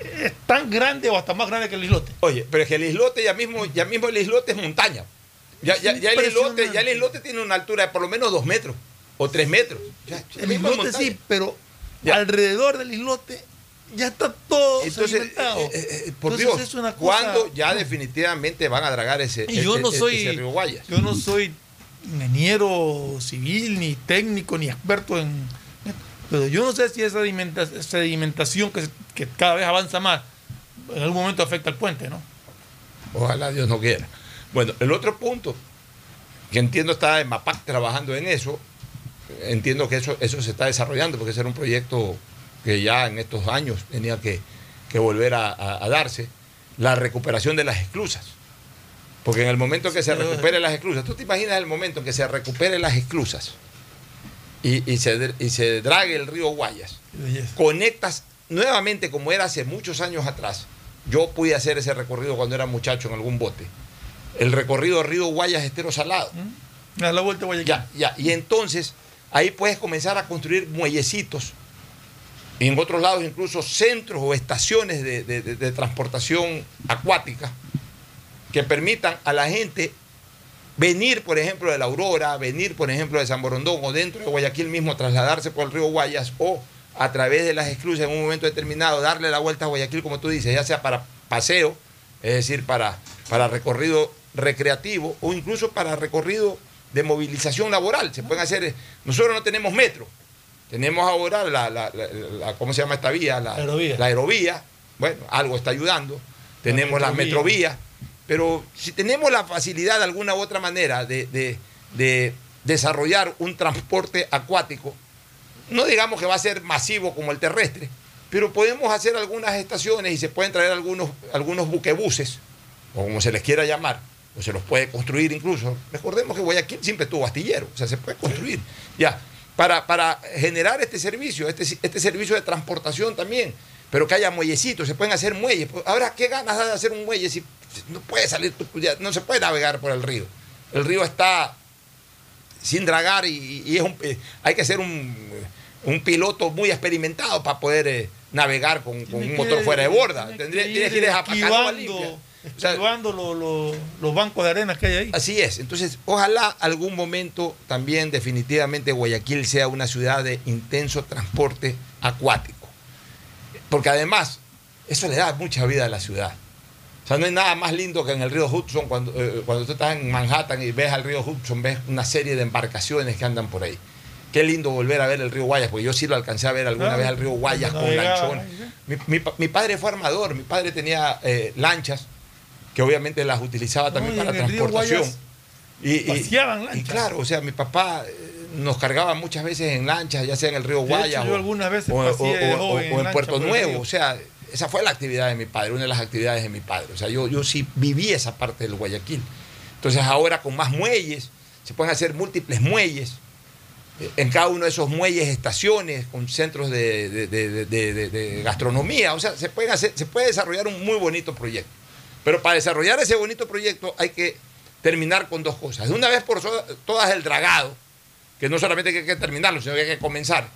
es tan grande o hasta más grande que el islote. Oye, pero es que el islote ya mismo, ya mismo el islote es montaña. Ya, ya, ya el islote, ya el islote tiene una altura de por lo menos dos metros o tres metros. Ya, El islote sí, pero alrededor del islote ya está todo Entonces, sedimentado. eh, eh, por Entonces, Dios, es una cosa- ¿cuándo ya definitivamente van a dragar ese, Y yo ese- no ese- soy, ese río Guayas? yo no soy ingeniero civil, ni técnico, ni experto en. Pero yo no sé si esa sedimenta- sedimentación que, cada vez avanza más en algún momento afecta al puente, ¿no? Ojalá Dios no quiera. Bueno, el otro punto, que entiendo está en MAPAC trabajando en eso, entiendo que eso, eso se está desarrollando, porque ese era un proyecto que ya en estos años tenía que, que volver a, a- a darse, la recuperación de las esclusas. Porque en el momento que se recuperen las esclusas, tú te imaginas el momento en que se recuperen las esclusas y, y se, y se drague el río Guayas, conectas nuevamente como era hace muchos años atrás. Yo pude hacer ese recorrido cuando era muchacho en algún bote. El recorrido Río Guayas Estero Salado. A la vuelta Guayaquil. Ya, ya. Y entonces ahí puedes comenzar a construir muellecitos. Y en otros lados incluso centros o estaciones de, de- de- de transportación acuática que permitan a la gente venir, por ejemplo, de la Aurora, venir, por ejemplo, de San Borondón o dentro de Guayaquil mismo, trasladarse por el río Guayas o a través de las esclusas en un momento determinado, darle la vuelta a Guayaquil, como tú dices, ya sea para paseo, es decir, para, para recorrido recreativo o incluso para recorrido de movilización laboral. Se pueden hacer, nosotros no tenemos metro, tenemos ahora la, la- la- la- ¿cómo se llama esta vía? La Aerovía. La aerovía. Bueno, algo está ayudando. Tenemos la metrovía. Pero si tenemos la facilidad de alguna u otra manera de, de- de desarrollar un transporte acuático, no digamos que va a ser masivo como el terrestre, pero podemos hacer algunas estaciones y se pueden traer algunos, algunos buquebuses, o como se les quiera llamar, o se los puede construir incluso. Recordemos que Guayaquil siempre tuvo astillero, o sea, se puede construir. Ya, para, para generar este servicio, este, este servicio de transportación también, pero que haya muellecitos, se pueden hacer muelles. Ahora, ¿qué ganas de hacer un muelle si no puede salir, no se puede navegar por el río? El río está sin dragar y, y es un- eh, hay que ser un, un piloto muy experimentado para poder eh, navegar con, con un motor fuera de borda. tiene Tendría- que tienes que ir a lo- lo- los bancos de arena que hay ahí. Así es. Entonces, ojalá algún momento también definitivamente Guayaquil sea una ciudad de intenso transporte acuático. Porque además, eso le da mucha vida a la ciudad. Sea, no hay nada más lindo que en el río Hudson, cuando, eh, cuando tú estás en Manhattan y ves al río Hudson, ves una serie de embarcaciones que andan por ahí. Qué lindo volver a ver el río Guayas, porque yo sí lo alcancé a ver alguna vez al río Guayas con lanchones. Mi, mi pa- mi padre fue armador, mi padre tenía eh, lanchas, que obviamente las utilizaba también No, para transportación. Y, y- y claro, o sea, mi papá eh, nos cargaba muchas veces en lanchas, ya sea en el río Guayas o, o- en Puerto Nuevo. O sea, esa fue la actividad de mi padre, una de las actividades de mi padre. O sea, yo, yo sí viví esa parte del Guayaquil. Entonces ahora con más muelles, se pueden hacer múltiples muelles. Eh, En cada uno de esos muelles, estaciones con centros de, de- de- de- gastronomía. O sea, se, pueden hacer, se puede desarrollar un muy bonito proyecto. Pero para desarrollar ese bonito proyecto hay que terminar con dos cosas. De una vez por todas el dragado, que no solamente hay que terminarlo, sino que hay que comenzar.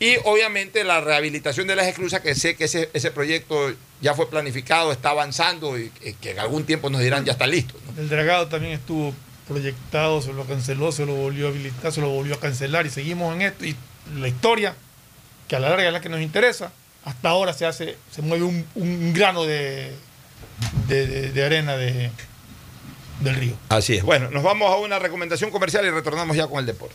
Y obviamente la rehabilitación de las esclusas, que sé que ese, ese proyecto ya fue planificado, está avanzando y que, en algún tiempo nos dirán ya está listo. ¿no? El dragado también estuvo proyectado, se lo canceló, se lo volvió a habilitar, se lo volvió a cancelar y seguimos en esto. Y la historia, que a la larga es la que nos interesa, hasta ahora se hace, se mueve un, un grano de, de, de- de arena de, del río. Así es. Bueno, nos vamos a una recomendación comercial y retornamos ya con el deporte.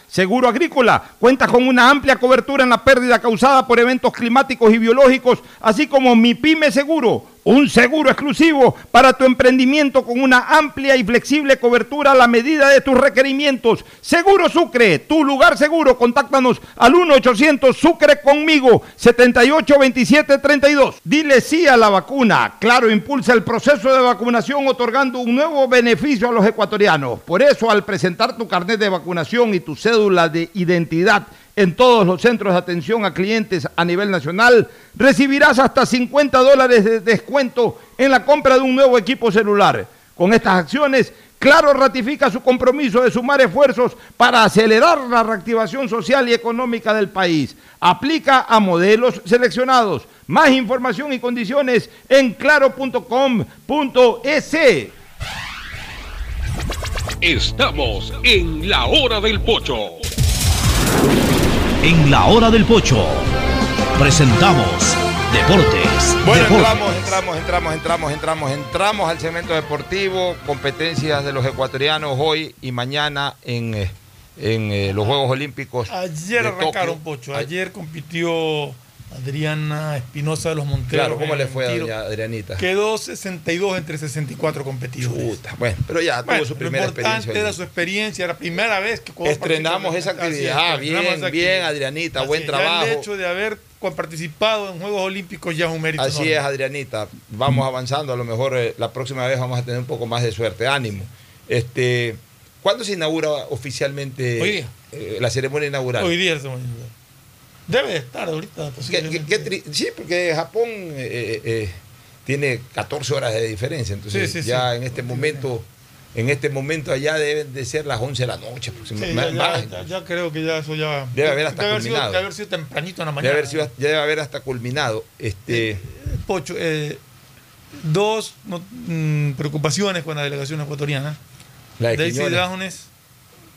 Seguro Agrícola, cuenta con una amplia cobertura en la pérdida causada por eventos climáticos y biológicos, así como Mi Pyme Seguro, un seguro exclusivo para tu emprendimiento con una amplia y flexible cobertura a la medida de tus requerimientos. Seguro Sucre, tu lugar seguro. Contáctanos al 1-800 Sucre conmigo, 782732. Dile sí a la vacuna. Claro, impulsa el proceso de vacunación otorgando un nuevo beneficio a los ecuatorianos. Por eso, al presentar tu carnet de vacunación y tu cédula de identidad, en todos los centros de atención a clientes a nivel nacional, recibirás hasta 50 dólares de descuento en la compra de un nuevo equipo celular. Con estas acciones, Claro ratifica su compromiso de sumar esfuerzos para acelerar la reactivación social y económica del país. Aplica a modelos seleccionados. Más información y condiciones en claro.com.es. Estamos en la hora del pocho. En la hora del pocho presentamos Deportes. Bueno, Deportes. entramos, entramos, entramos, entramos, entramos, entramos al segmento deportivo, competencias de los ecuatorianos hoy y mañana en, eh, en eh, los Juegos Olímpicos. Ayer de arrancaron, Tokio. Pocho. Ayer compitió Adriana Espinosa de los Monteros. Claro, ¿cómo le fue a doña Adrianita? Quedó 62 entre 64 competidores. Puta, bueno, pero ya Bueno, tuvo su primera lo importante experiencia. era su experiencia, era la primera vez que Estrenamos esa participaba en- Así es, actividad. estrenamos bien, esa bien. Adrianita, Así buen trabajo. El hecho de haber participado en Juegos Olímpicos ya es un mérito. Así enorme. es, Adrianita. Vamos avanzando. A lo mejor eh, la próxima vez vamos a tener un poco más de suerte. Ánimo. Este, ¿Cuándo se inaugura oficialmente Hoy día. eh, la ceremonia inaugural? Hoy día se va a inaugurar. Debe de estar ahorita. ¿Qué- posiblemente. qué- qué tri- sí, porque Japón eh, eh, eh, tiene 14 horas de diferencia. Entonces, Sí, sí, ya sí. en este momento, en este momento allá deben de ser las 11 de la noche. Aproximadamente. ya, Más, ya- ya creo que ya eso ya. Debe haber hasta debe haber sido, culminado. debe haber sido tempranito en la Debe mañana. haber sido- ya debe haber hasta culminado. Este, Pocho, dos no- mm, preocupaciones con la delegación ecuatoriana. La de Daisy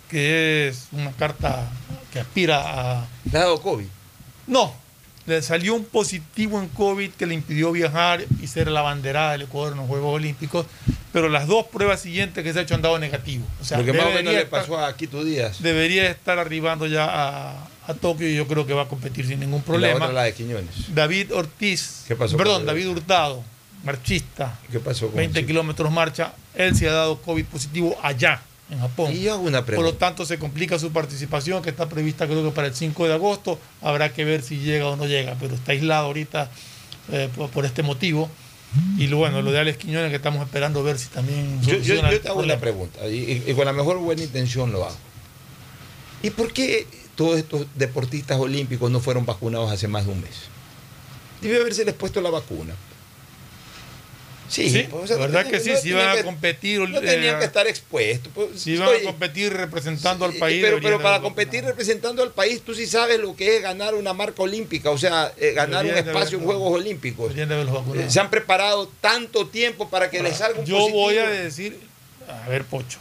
que es una carta que aspira a. ¿Le ha dado COVID? No, le salió un positivo en COVID que le impidió viajar y ser la banderada del Ecuador en los Juegos Olímpicos, pero las dos pruebas siguientes que se ha hecho han dado negativo. O sea, Lo que más o menos le pasó a Quito Díaz. debería estar arribando ya a, a Tokio y yo creo que va a competir sin ningún Y La problema. otra, la de Quiñones. David Ortiz, ¿Qué pasó perdón, David Hurtado, marchista, ¿Qué pasó con 20 el chico? kilómetros marcha, él se ha dado COVID positivo allá, en Japón. Y yo hago una Por lo tanto, se complica su participación, que está prevista creo que para el 5 de agosto. Habrá que ver si llega o no llega, pero está aislado ahorita eh, por, por este motivo. Y lo, bueno, lo de Alex Quiñones que estamos esperando ver si también Yo, yo- yo te hago una pregunta, y, y- y con la mejor buena intención lo hago. ¿Y por qué todos estos deportistas olímpicos no fueron vacunados hace más de un mes? Debe haberse les puesto la vacuna. Sí, Sí, pues, o sea, la no verdad que tenían- sí, no si van a tenían competir. No tenían eh, que estar expuestos. pues, Si van oye, a competir representando al sí, país. Pero, pero para competir representando al país, tú sí sabes lo que es ganar una marca olímpica, o sea, eh, ganar un Deberían espacio en Juegos Olímpicos. Eh, Se han preparado tanto tiempo para que les salga un Yo positivo. voy a decir, a ver, Pocho.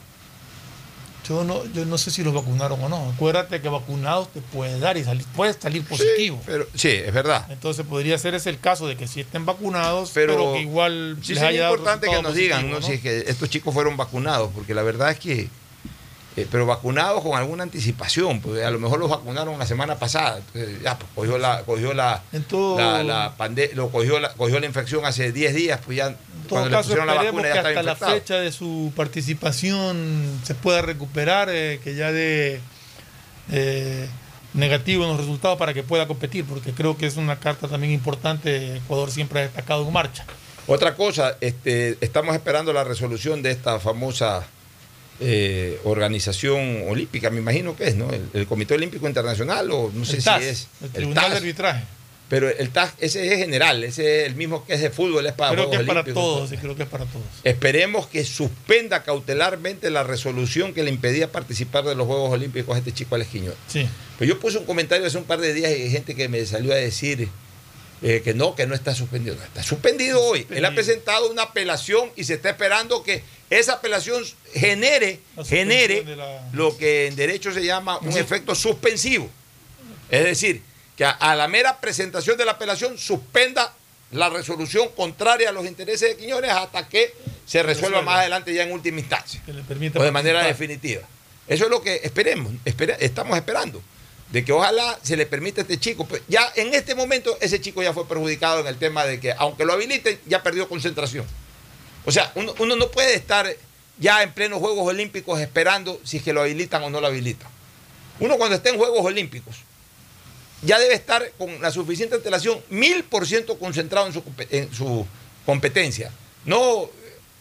Yo no, yo no sé si los vacunaron o no. Acuérdate que vacunados te puede dar y salir, puedes salir positivo. Pero, sí, es verdad. Entonces podría ser ese el caso de que si estén vacunados, Pero, pero, que igual Sí, les sería haya dado importante que nos digan ¿no? si es que estos chicos fueron vacunados, porque la verdad es que, eh, pero vacunados con alguna anticipación, pues a lo mejor los vacunaron la semana pasada, entonces, ya pues, cogió la, cogió la, todo- la, la pande- lo cogió la, cogió la infección hace 10 días, pues ya todo cuando caso, la esperemos que hasta la fecha de su participación se pueda recuperar, eh, que ya de eh, negativo en los resultados para que pueda competir, porque creo que es una carta también importante. Ecuador siempre ha destacado en marcha. Otra cosa, este, estamos esperando la resolución de esta famosa eh, organización olímpica, me imagino que es, ¿no? El, el Comité Olímpico Internacional, o no sé si es. el Tribunal de TAS. Arbitraje. Pero el TAS, ese es general, ese es el mismo que es de fútbol, es para Creo que es para todos, sí, creo que es para todos. Esperemos que suspenda cautelarmente la resolución que le impedía participar de los Juegos Olímpicos a este chico Quiñones. Sí. Pues yo puse un comentario hace un par de días y hay gente que me salió a decir eh, que no, que no está suspendido. No, está suspendido hoy. Él ha presentado una apelación y se está esperando que esa apelación genere, genere la- lo que en derecho se llama un Sí. efecto suspensivo. Es decir, que a, a la mera presentación de la apelación suspenda la resolución contraria a los intereses de Quiñones hasta que se resuelva más adelante ya en última instancia Que le permita o de manera definitiva. Eso es lo que esperemos, espera- estamos esperando. de que ojalá se le permita a este chico. Pues ya en este momento ese chico ya fue perjudicado en el tema de que aunque lo habiliten, ya perdió concentración. O sea, uno, uno no puede estar ya en plenos Juegos Olímpicos esperando si es que lo habilitan o no lo habilitan. Uno cuando esté en Juegos Olímpicos ya debe estar con la suficiente antelación, mil por ciento concentrado en su, en su competencia, no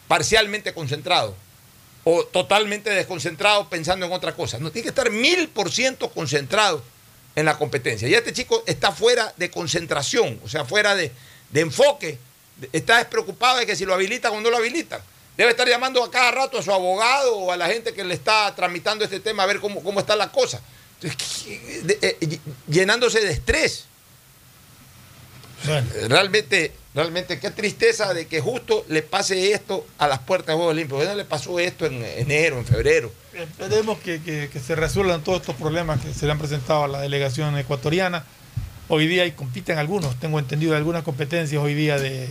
parcialmente concentrado o totalmente desconcentrado pensando en otra cosa. No, tiene que estar mil por ciento concentrado en la competencia. Y este chico está fuera de concentración, o sea, fuera de, de enfoque. Está despreocupado de que si lo habilitan o no lo habilitan. Debe estar llamando a cada rato a su abogado o a la gente que le está tramitando este tema a ver cómo, cómo está la cosa. Entonces, ¿qué- de- eh, llenándose de estrés. Realmente, realmente qué tristeza de que justo le pase esto a las puertas de Juegos Olímpicos. No le pasó esto en enero, en febrero. Esperemos que, que- que se resuelvan todos estos problemas que se le han presentado a la delegación ecuatoriana. Hoy día y compiten algunos, tengo entendido algunas competencias hoy día de,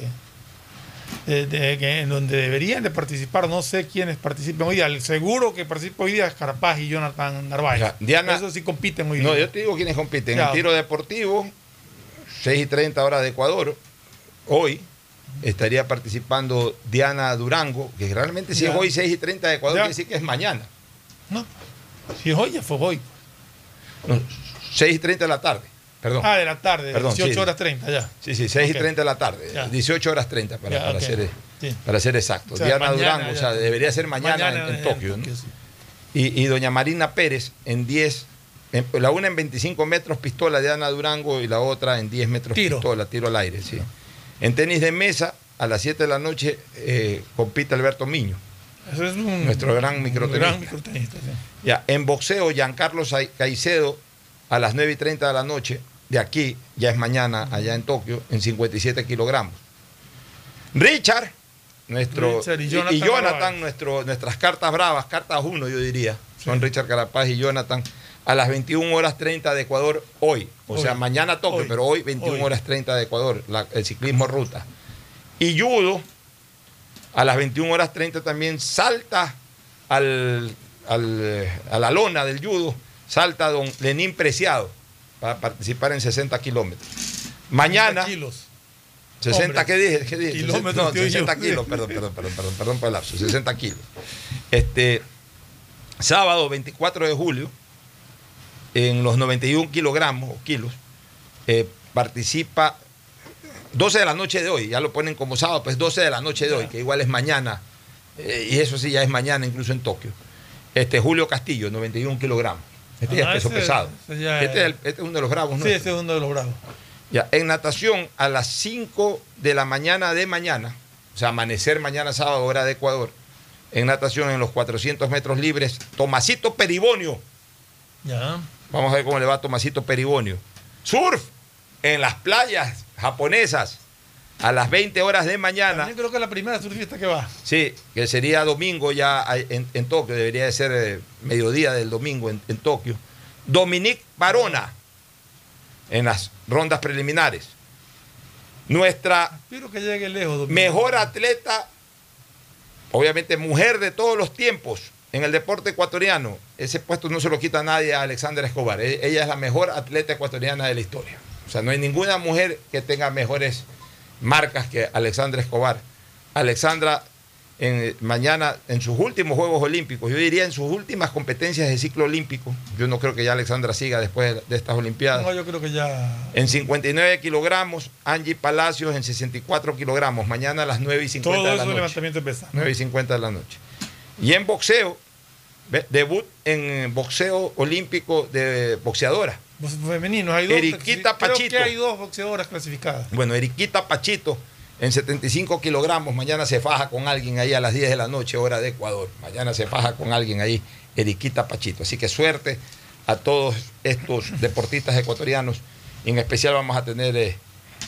de- que- en donde deberían de participar, no sé quiénes participen hoy día. El seguro que participa hoy día es Carapaz y Jonathan Narváez. Diana- Eso sí compiten hoy No, día. yo te digo quiénes compiten. Ya. En tiro deportivo, 6 y 30 horas de Ecuador. Hoy estaría participando Diana Durango, que realmente si Ya. es hoy 6 y 30 de Ecuador, Ya. quiere decir que es mañana. No, si es hoy, ya fue hoy. No, 6 y 30 de la tarde. Perdón. Ah, de la tarde, Perdón, 18 sí. horas 30, ya. Sí, sí, 6 Ok. y 30 de la tarde. Ya. 18 horas 30 para, Ya, para ser, Sí. para ser exacto. O sea, Diana mañana Durango, o ya. sea, debería ser mañana, Mañana en, en en Tokio. ¿no? Tokio, sí. y, y doña Marina Pérez en 10, en- la una en 25 metros pistola de Ana Durango y la otra en 10 metros Tiro. pistola, tiro al aire. Sí. En tenis de mesa, a las 7 de la noche, eh, compite Alberto Miño. Eso es un, Nuestro gran microtenista. gran microtenista. Ya, en boxeo, Giancarlo Caicedo a las 9 y 30 de la noche, de aquí, ya es mañana, allá en Tokio, en 57 kilogramos. Richard, nuestro, Richard y y- y Jonathan nuestro, nuestras cartas bravas, cartas 1 yo diría, son Richard Carapaz y Jonathan, a las 21 horas 30 de Ecuador hoy. O Hoy. sea, mañana Tokio, Hoy. pero hoy 21 Hoy. horas 30 de Ecuador, la- el ciclismo ruta. Y judo, a las 21 horas 30 también salta al, al, eh, a la lona del judo, salta don Lenín Preciado para participar en 60 kilómetros. Mañana, 60 kilos. 60, Hombre. ¿qué dije? ¿Qué dije? Kilómetros, No, tío, 60 yo. kilos, perdón, perdón, perdón, perdón, perdón por el lapso, 60 kilos. Este, sábado 24 de julio, en los 91 kilogramos o kilos, eh, participa 12 de la noche de hoy, ya lo ponen como sábado, pues 12 de la noche de hoy, que igual es mañana, eh, y eso sí ya es mañana incluso en Tokio. Este Julio Castillo, 91 kilogramos. Este ya Ah, es peso ese- pesado. ese ya Este, es- es el- este es uno de los bravos, ¿no? Sí, ese es uno de los bravos. Ya, en natación, a las 5 de la mañana de mañana, o sea, amanecer mañana sábado, hora de Ecuador, en natación en los 400 metros libres, Tomasito Peribonio. Ya. Vamos a ver cómo le va a Tomasito Peribonio. Surf en las playas japonesas a las 20 horas de mañana. Yo creo que es la primera surfista que va. Sí, que sería domingo ya en, en Tokio, debería de ser eh, mediodía del domingo en, en Tokio. Dominique Barona en las rondas preliminares. Nuestra que llegue lejos. Domingo. mejor atleta, obviamente mujer de todos los tiempos en el deporte ecuatoriano. Ese puesto no se lo quita nadie a Alexandra Escobar. E- Ella es la mejor atleta ecuatoriana de la historia. O sea, no hay ninguna mujer que tenga mejores marcas que Alexandra Escobar. Alexandra en, mañana en sus últimos Juegos Olímpicos, yo diría en sus últimas competencias de ciclo olímpico, yo no creo que ya Alexandra siga después de estas Olimpiadas. No, yo creo que ya. En 59 kilogramos, Angie Palacios en 64 kilogramos, mañana a las 9 y 50 Todo de la noche. levantamiento pesado. 9 y 50 de la noche. Y en boxeo, debut en boxeo olímpico de boxeadora. Femeninos, hay dos. Eriquita creo Pachito. que hay dos boxeadoras clasificadas. Bueno, Eriquita Pachito en 75 kilogramos, mañana se faja con alguien ahí a las 10 de la noche, hora de Ecuador. Mañana se faja con alguien ahí, Eriquita Pachito. Así que suerte a todos estos deportistas ecuatorianos. En especial vamos a tener eh,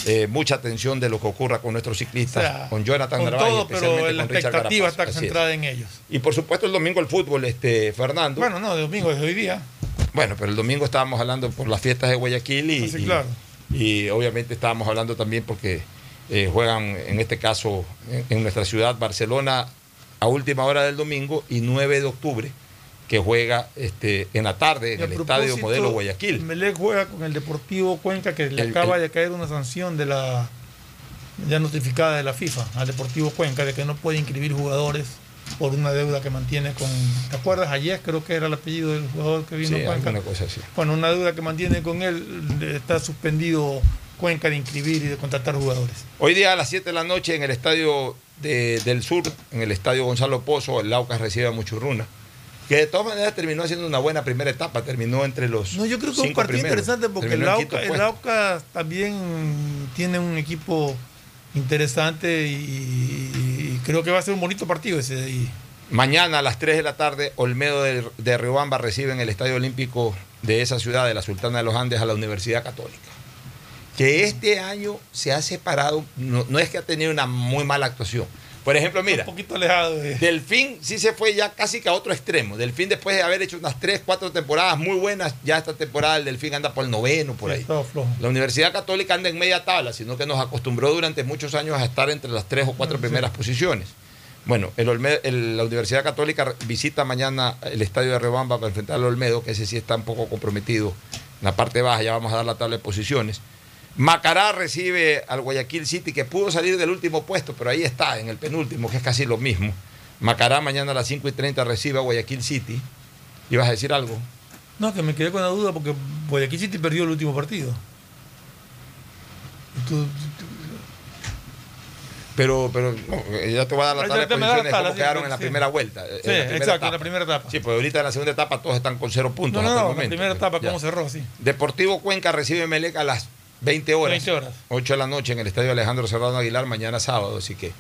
eh, mucha atención de lo que ocurra con nuestros O ciclistas, sea, con Jonathan con Narváez todo, especialmente pero la con expectativa está es. centrada en ellos. Y por supuesto el domingo el fútbol, este, Fernando. Bueno, no, de domingo, desde hoy día. Bueno, pero el domingo estábamos hablando por las fiestas de Guayaquil y, Ah, y- y obviamente estábamos hablando también porque eh, juegan en este caso en, en nuestra ciudad Barcelona a última hora del domingo y 9 de octubre, que juega este, en la tarde en el Estadio Modelo Guayaquil. Melec juega con el Deportivo Cuenca que le El- acaba el- de caer una sanción de la ya notificada de la FIFA al Deportivo Cuenca de que no puede inscribir jugadores por una deuda que mantiene con ¿te acuerdas? Ayer creo que era el apellido del jugador que vino Sí, Cuenca. alguna cosa así. Bueno, una deuda que mantiene con él está suspendido Cuenca de inscribir y de contratar jugadores. Hoy día a las 7 de la noche en el Estadio de- del Sur, en el Estadio Gonzalo Pozo, el Laucas recibe a Muchurruna. Que de todas maneras terminó haciendo una buena primera etapa, terminó entre los. No, yo creo que es un partido primeros. interesante porque el Terminó en quinto Aucas, el puesto. Aucas también tiene un equipo interesante y creo que va a ser un bonito partido ese de ahí. Mañana a las 3 de la tarde, Olmedo de, de Riobamba recibe en el Estadio Olímpico de esa ciudad, de la Sultana de los Andes, a la Universidad Católica. Que este año se ha separado, no, no es que ha tenido una muy mala actuación. Por ejemplo, mira, Un poquito alejado de... Delfín sí se fue ya casi que a otro extremo. Delfín, después de haber hecho unas 3, 4 temporadas muy buenas, ya esta temporada el Delfín anda por el noveno, por ahí. La Universidad Católica anda en media tabla, sino que nos acostumbró durante muchos años a estar entre las tres o cuatro primeras posiciones. Bueno, el Olme- el- la Universidad Católica visita mañana el estadio de Rebamba para enfrentar al Olmedo, que ese sí está un poco comprometido en la parte baja, ya vamos a dar la tabla de posiciones. Macará recibe al Guayaquil City, que pudo salir del último puesto, pero ahí está, en el penúltimo, que es casi lo mismo. Macará mañana a las 5 y 30 recibe a Guayaquil City. ¿Ibas a decir algo? No, que me quedé con la duda porque Guayaquil City perdió el último partido. Tú- Pero, pero no, eh, ya te voy a dar la tabla de posiciones tabla, como sí, quedaron sí, en la primera vuelta. Sí, en la primera exacto, en la primera etapa. Sí, pues ahorita en la segunda etapa todos están con cero puntos. No, no, hasta el no, la momento. primera etapa, Ya. ¿cómo cerró? Sí. Deportivo Cuenca recibe Melec a las 20 horas. 20 horas. 8 de la noche en el estadio Alejandro Serrano Aguilar, mañana sábado. Así que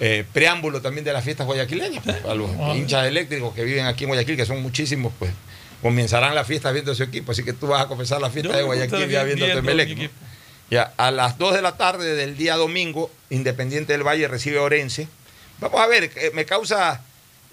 eh, preámbulo también de las fiestas guayaquileñas. pues, a los hinchas eléctricos que viven aquí en Guayaquil, que son muchísimos, pues comenzarán las fiestas viendo su equipo. Así que tú vas a comenzar la fiesta de Guayaquil ya vi- viendo tu viendo Melec. mi ¿no? equipo. Ya, a las 2 de la tarde del día domingo, Independiente del Valle recibe a Orense. Vamos a ver, eh, me causa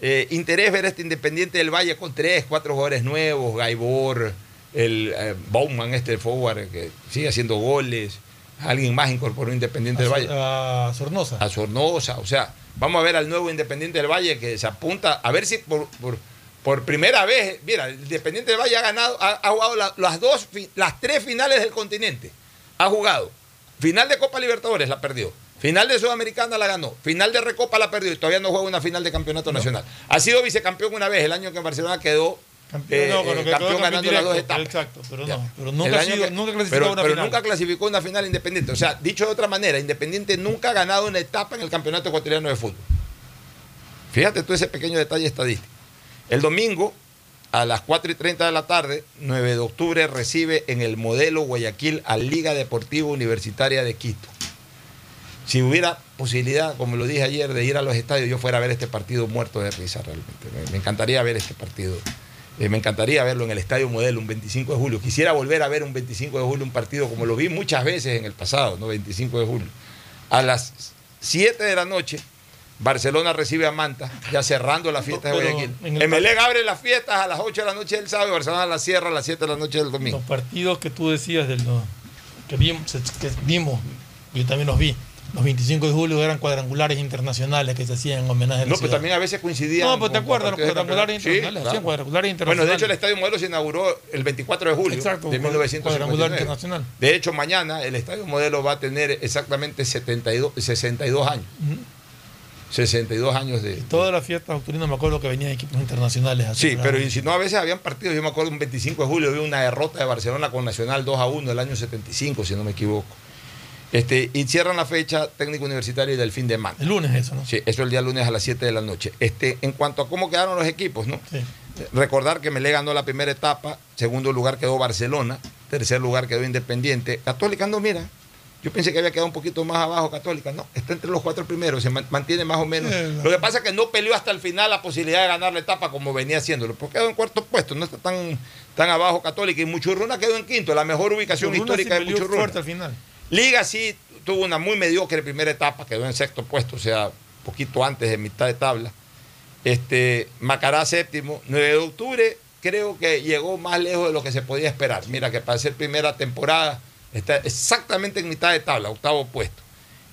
eh, interés ver este Independiente del Valle con tres, cuatro jugadores nuevos, Gaibor, el eh, Bauman, este forward que sigue haciendo goles, alguien más incorporó Independiente del Valle, A Sornosa. a Sornosa, o sea, vamos a ver al nuevo Independiente del Valle que se apunta, a ver si por, por, por primera vez, mira, el Independiente del Valle ha ganado, ha, ha jugado la- las dos, las tres finales del continente, ha jugado, final de Copa Libertadores la perdió. Final de Sudamericana la ganó, final de Recopa la perdió y todavía no juega una final de campeonato nacional. Ha sido vicecampeón una vez, el año que en Barcelona quedó Campeón, eh, no, con lo eh, que campeón ganando las dos etapas. Exacto, pero Ya. no. Pero nunca, sido- que- nunca clasificó pero, una pero final. nunca clasificó una final independiente. O sea, dicho de otra manera, Independiente nunca ha ganado una etapa en el campeonato ecuatoriano de fútbol. Fíjate tú ese pequeño detalle estadístico. El domingo, a las 4 y 30 de la tarde, 9 de octubre, recibe en el modelo Guayaquil a Liga Deportiva Universitaria de Quito. Si hubiera posibilidad, como lo dije ayer, de ir a los estadios, yo fuera a ver este partido muerto de risa realmente. Me, me encantaría ver este partido. Eh, me encantaría verlo en el Estadio Modelo un 25 de julio. Quisiera volver a ver un 25 de julio un partido como lo vi muchas veces en el pasado, ¿no? 25 de julio. A las 7 de la noche, Barcelona recibe a Manta, ya cerrando la fiesta de Pero Guayaquil. Emelec abre las fiestas a las 8 de la noche del sábado y Barcelona las cierra a las 7 de la noche del domingo. Los partidos que tú decías del no, que vimos, que vimos, yo también los vi. Los 25 de julio eran cuadrangulares internacionales que se hacían en homenaje a la No, pero también a veces coincidían. No, pero te acuerdas, los cuadrangulares. Sí, internacionales, claro. hacían cuadrangulares Bueno, de internacionales. hecho, el Estadio Modelo se inauguró el 24 de julio Exacto, de cuadrangular 1959. internacional. De hecho, mañana el Estadio Modelo va a tener exactamente 72, 62 años. 62 años de... Todas las fiestas octubrinas me acuerdo que venían equipos internacionales. a Sí, pero y si no, a veces habían partidos. Yo me acuerdo un 25 de julio, vi una derrota de Barcelona con Nacional 2 a 1 el año 75, si no me equivoco. Este, y cierran la fecha técnico universitario y del fin de Manta. El lunes eso, ¿no? Sí, eso el día lunes a las 7 de la noche. Este, en cuanto a cómo quedaron los equipos, ¿no? Sí. Recordar que Melé ganó la primera etapa, segundo lugar quedó Barcelona, tercer lugar quedó Independiente. Católica no, mira, yo pensé que había quedado un poquito más abajo Católica, no, está entre los cuatro primeros, se man- mantiene más o menos. Sí, Lo que pasa es que no peleó hasta el final la posibilidad de ganar la etapa como venía haciéndolo, porque quedó en cuarto puesto, no está tan, tan abajo Católica y Muchurruna quedó en quinto, la mejor ubicación Muchurruna sí histórica de peleó Muchurruna. fuerte al final. Liga sí tuvo una muy mediocre primera etapa, quedó en sexto puesto, o sea, poquito antes de mitad de tabla. Este, Macará séptimo, 9 de octubre creo que llegó más lejos de lo que se podía esperar. Mira que para ser primera temporada está exactamente en mitad de tabla, octavo puesto.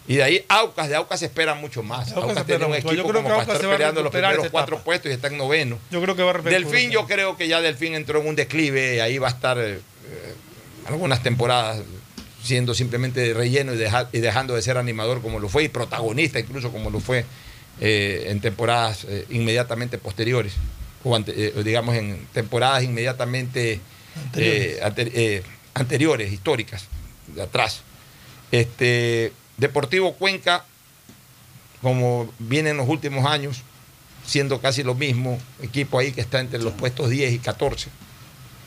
Y de ahí Aucas, de Aucas se espera mucho más. Aucas Aucas, tiene un mucho. equipo como para estar peleando los primeros cuatro puestos y está en noveno. Yo creo que va a repetir. Delfín, yo creo que ya Delfín entró en un declive, ahí va a estar eh, algunas temporadas siendo simplemente de relleno y, deja- y dejando de ser animador como lo fue y protagonista incluso como lo fue eh, en temporadas eh, inmediatamente posteriores o ante- eh, digamos en temporadas inmediatamente ante- eh, anteriores, históricas, de atrás. Este, Deportivo Cuenca, como viene en los últimos años, siendo casi lo mismo, equipo ahí que está entre los puestos 10 y 14,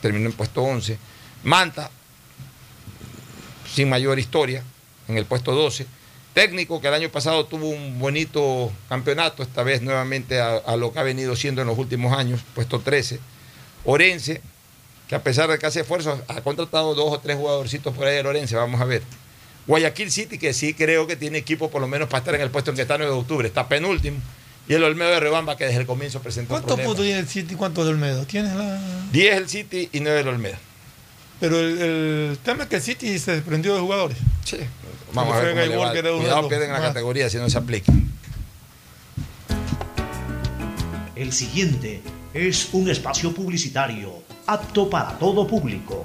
terminó en puesto 11. Manta, sin mayor historia, en el puesto 12. Técnico que el año pasado tuvo un bonito campeonato, esta vez nuevamente a, a lo que ha venido siendo en los últimos años, puesto 13. Orense, que a pesar de que hace esfuerzos, ha contratado dos o tres jugadorcitos por ahí de Orense, vamos a ver. Guayaquil City, que sí creo que tiene equipo por lo menos para estar en el puesto en que está 9 de octubre, está penúltimo. Y el Olmedo de Rebamba, que desde el comienzo presentó ¿Cuántos puntos tiene el City y cuántos del Olmedo? ¿Tienes la.? 10 el City y 9 el Olmedo. Pero el, el tema es que el City se desprendió de jugadores. Sí. Vamos a ver cómo le va. Cuidado, pierden la categoría si no se aplica. El siguiente es un espacio publicitario apto para todo público.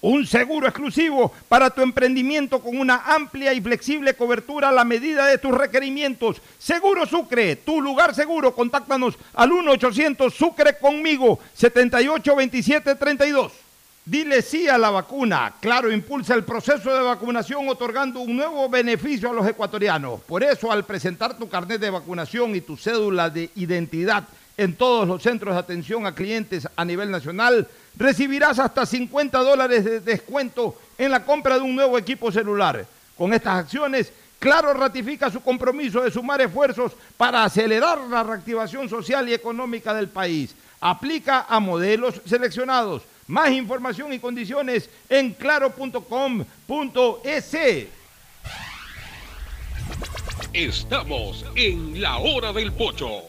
un seguro exclusivo para tu emprendimiento con una amplia y flexible cobertura a la medida de tus requerimientos. Seguro Sucre, tu lugar seguro. Contáctanos al 1-800 Sucre conmigo, 782732. Dile sí a la vacuna. Claro, impulsa el proceso de vacunación otorgando un nuevo beneficio a los ecuatorianos. Por eso, al presentar tu carnet de vacunación y tu cédula de identidad en todos los centros de atención a clientes a nivel nacional, recibirás hasta 50 dólares de descuento en la compra de un nuevo equipo celular. Con estas acciones, Claro ratifica su compromiso de sumar esfuerzos para acelerar la reactivación social y económica del país. Aplica a modelos seleccionados. Más información y condiciones en claro.com.es. Estamos en la hora del pocho.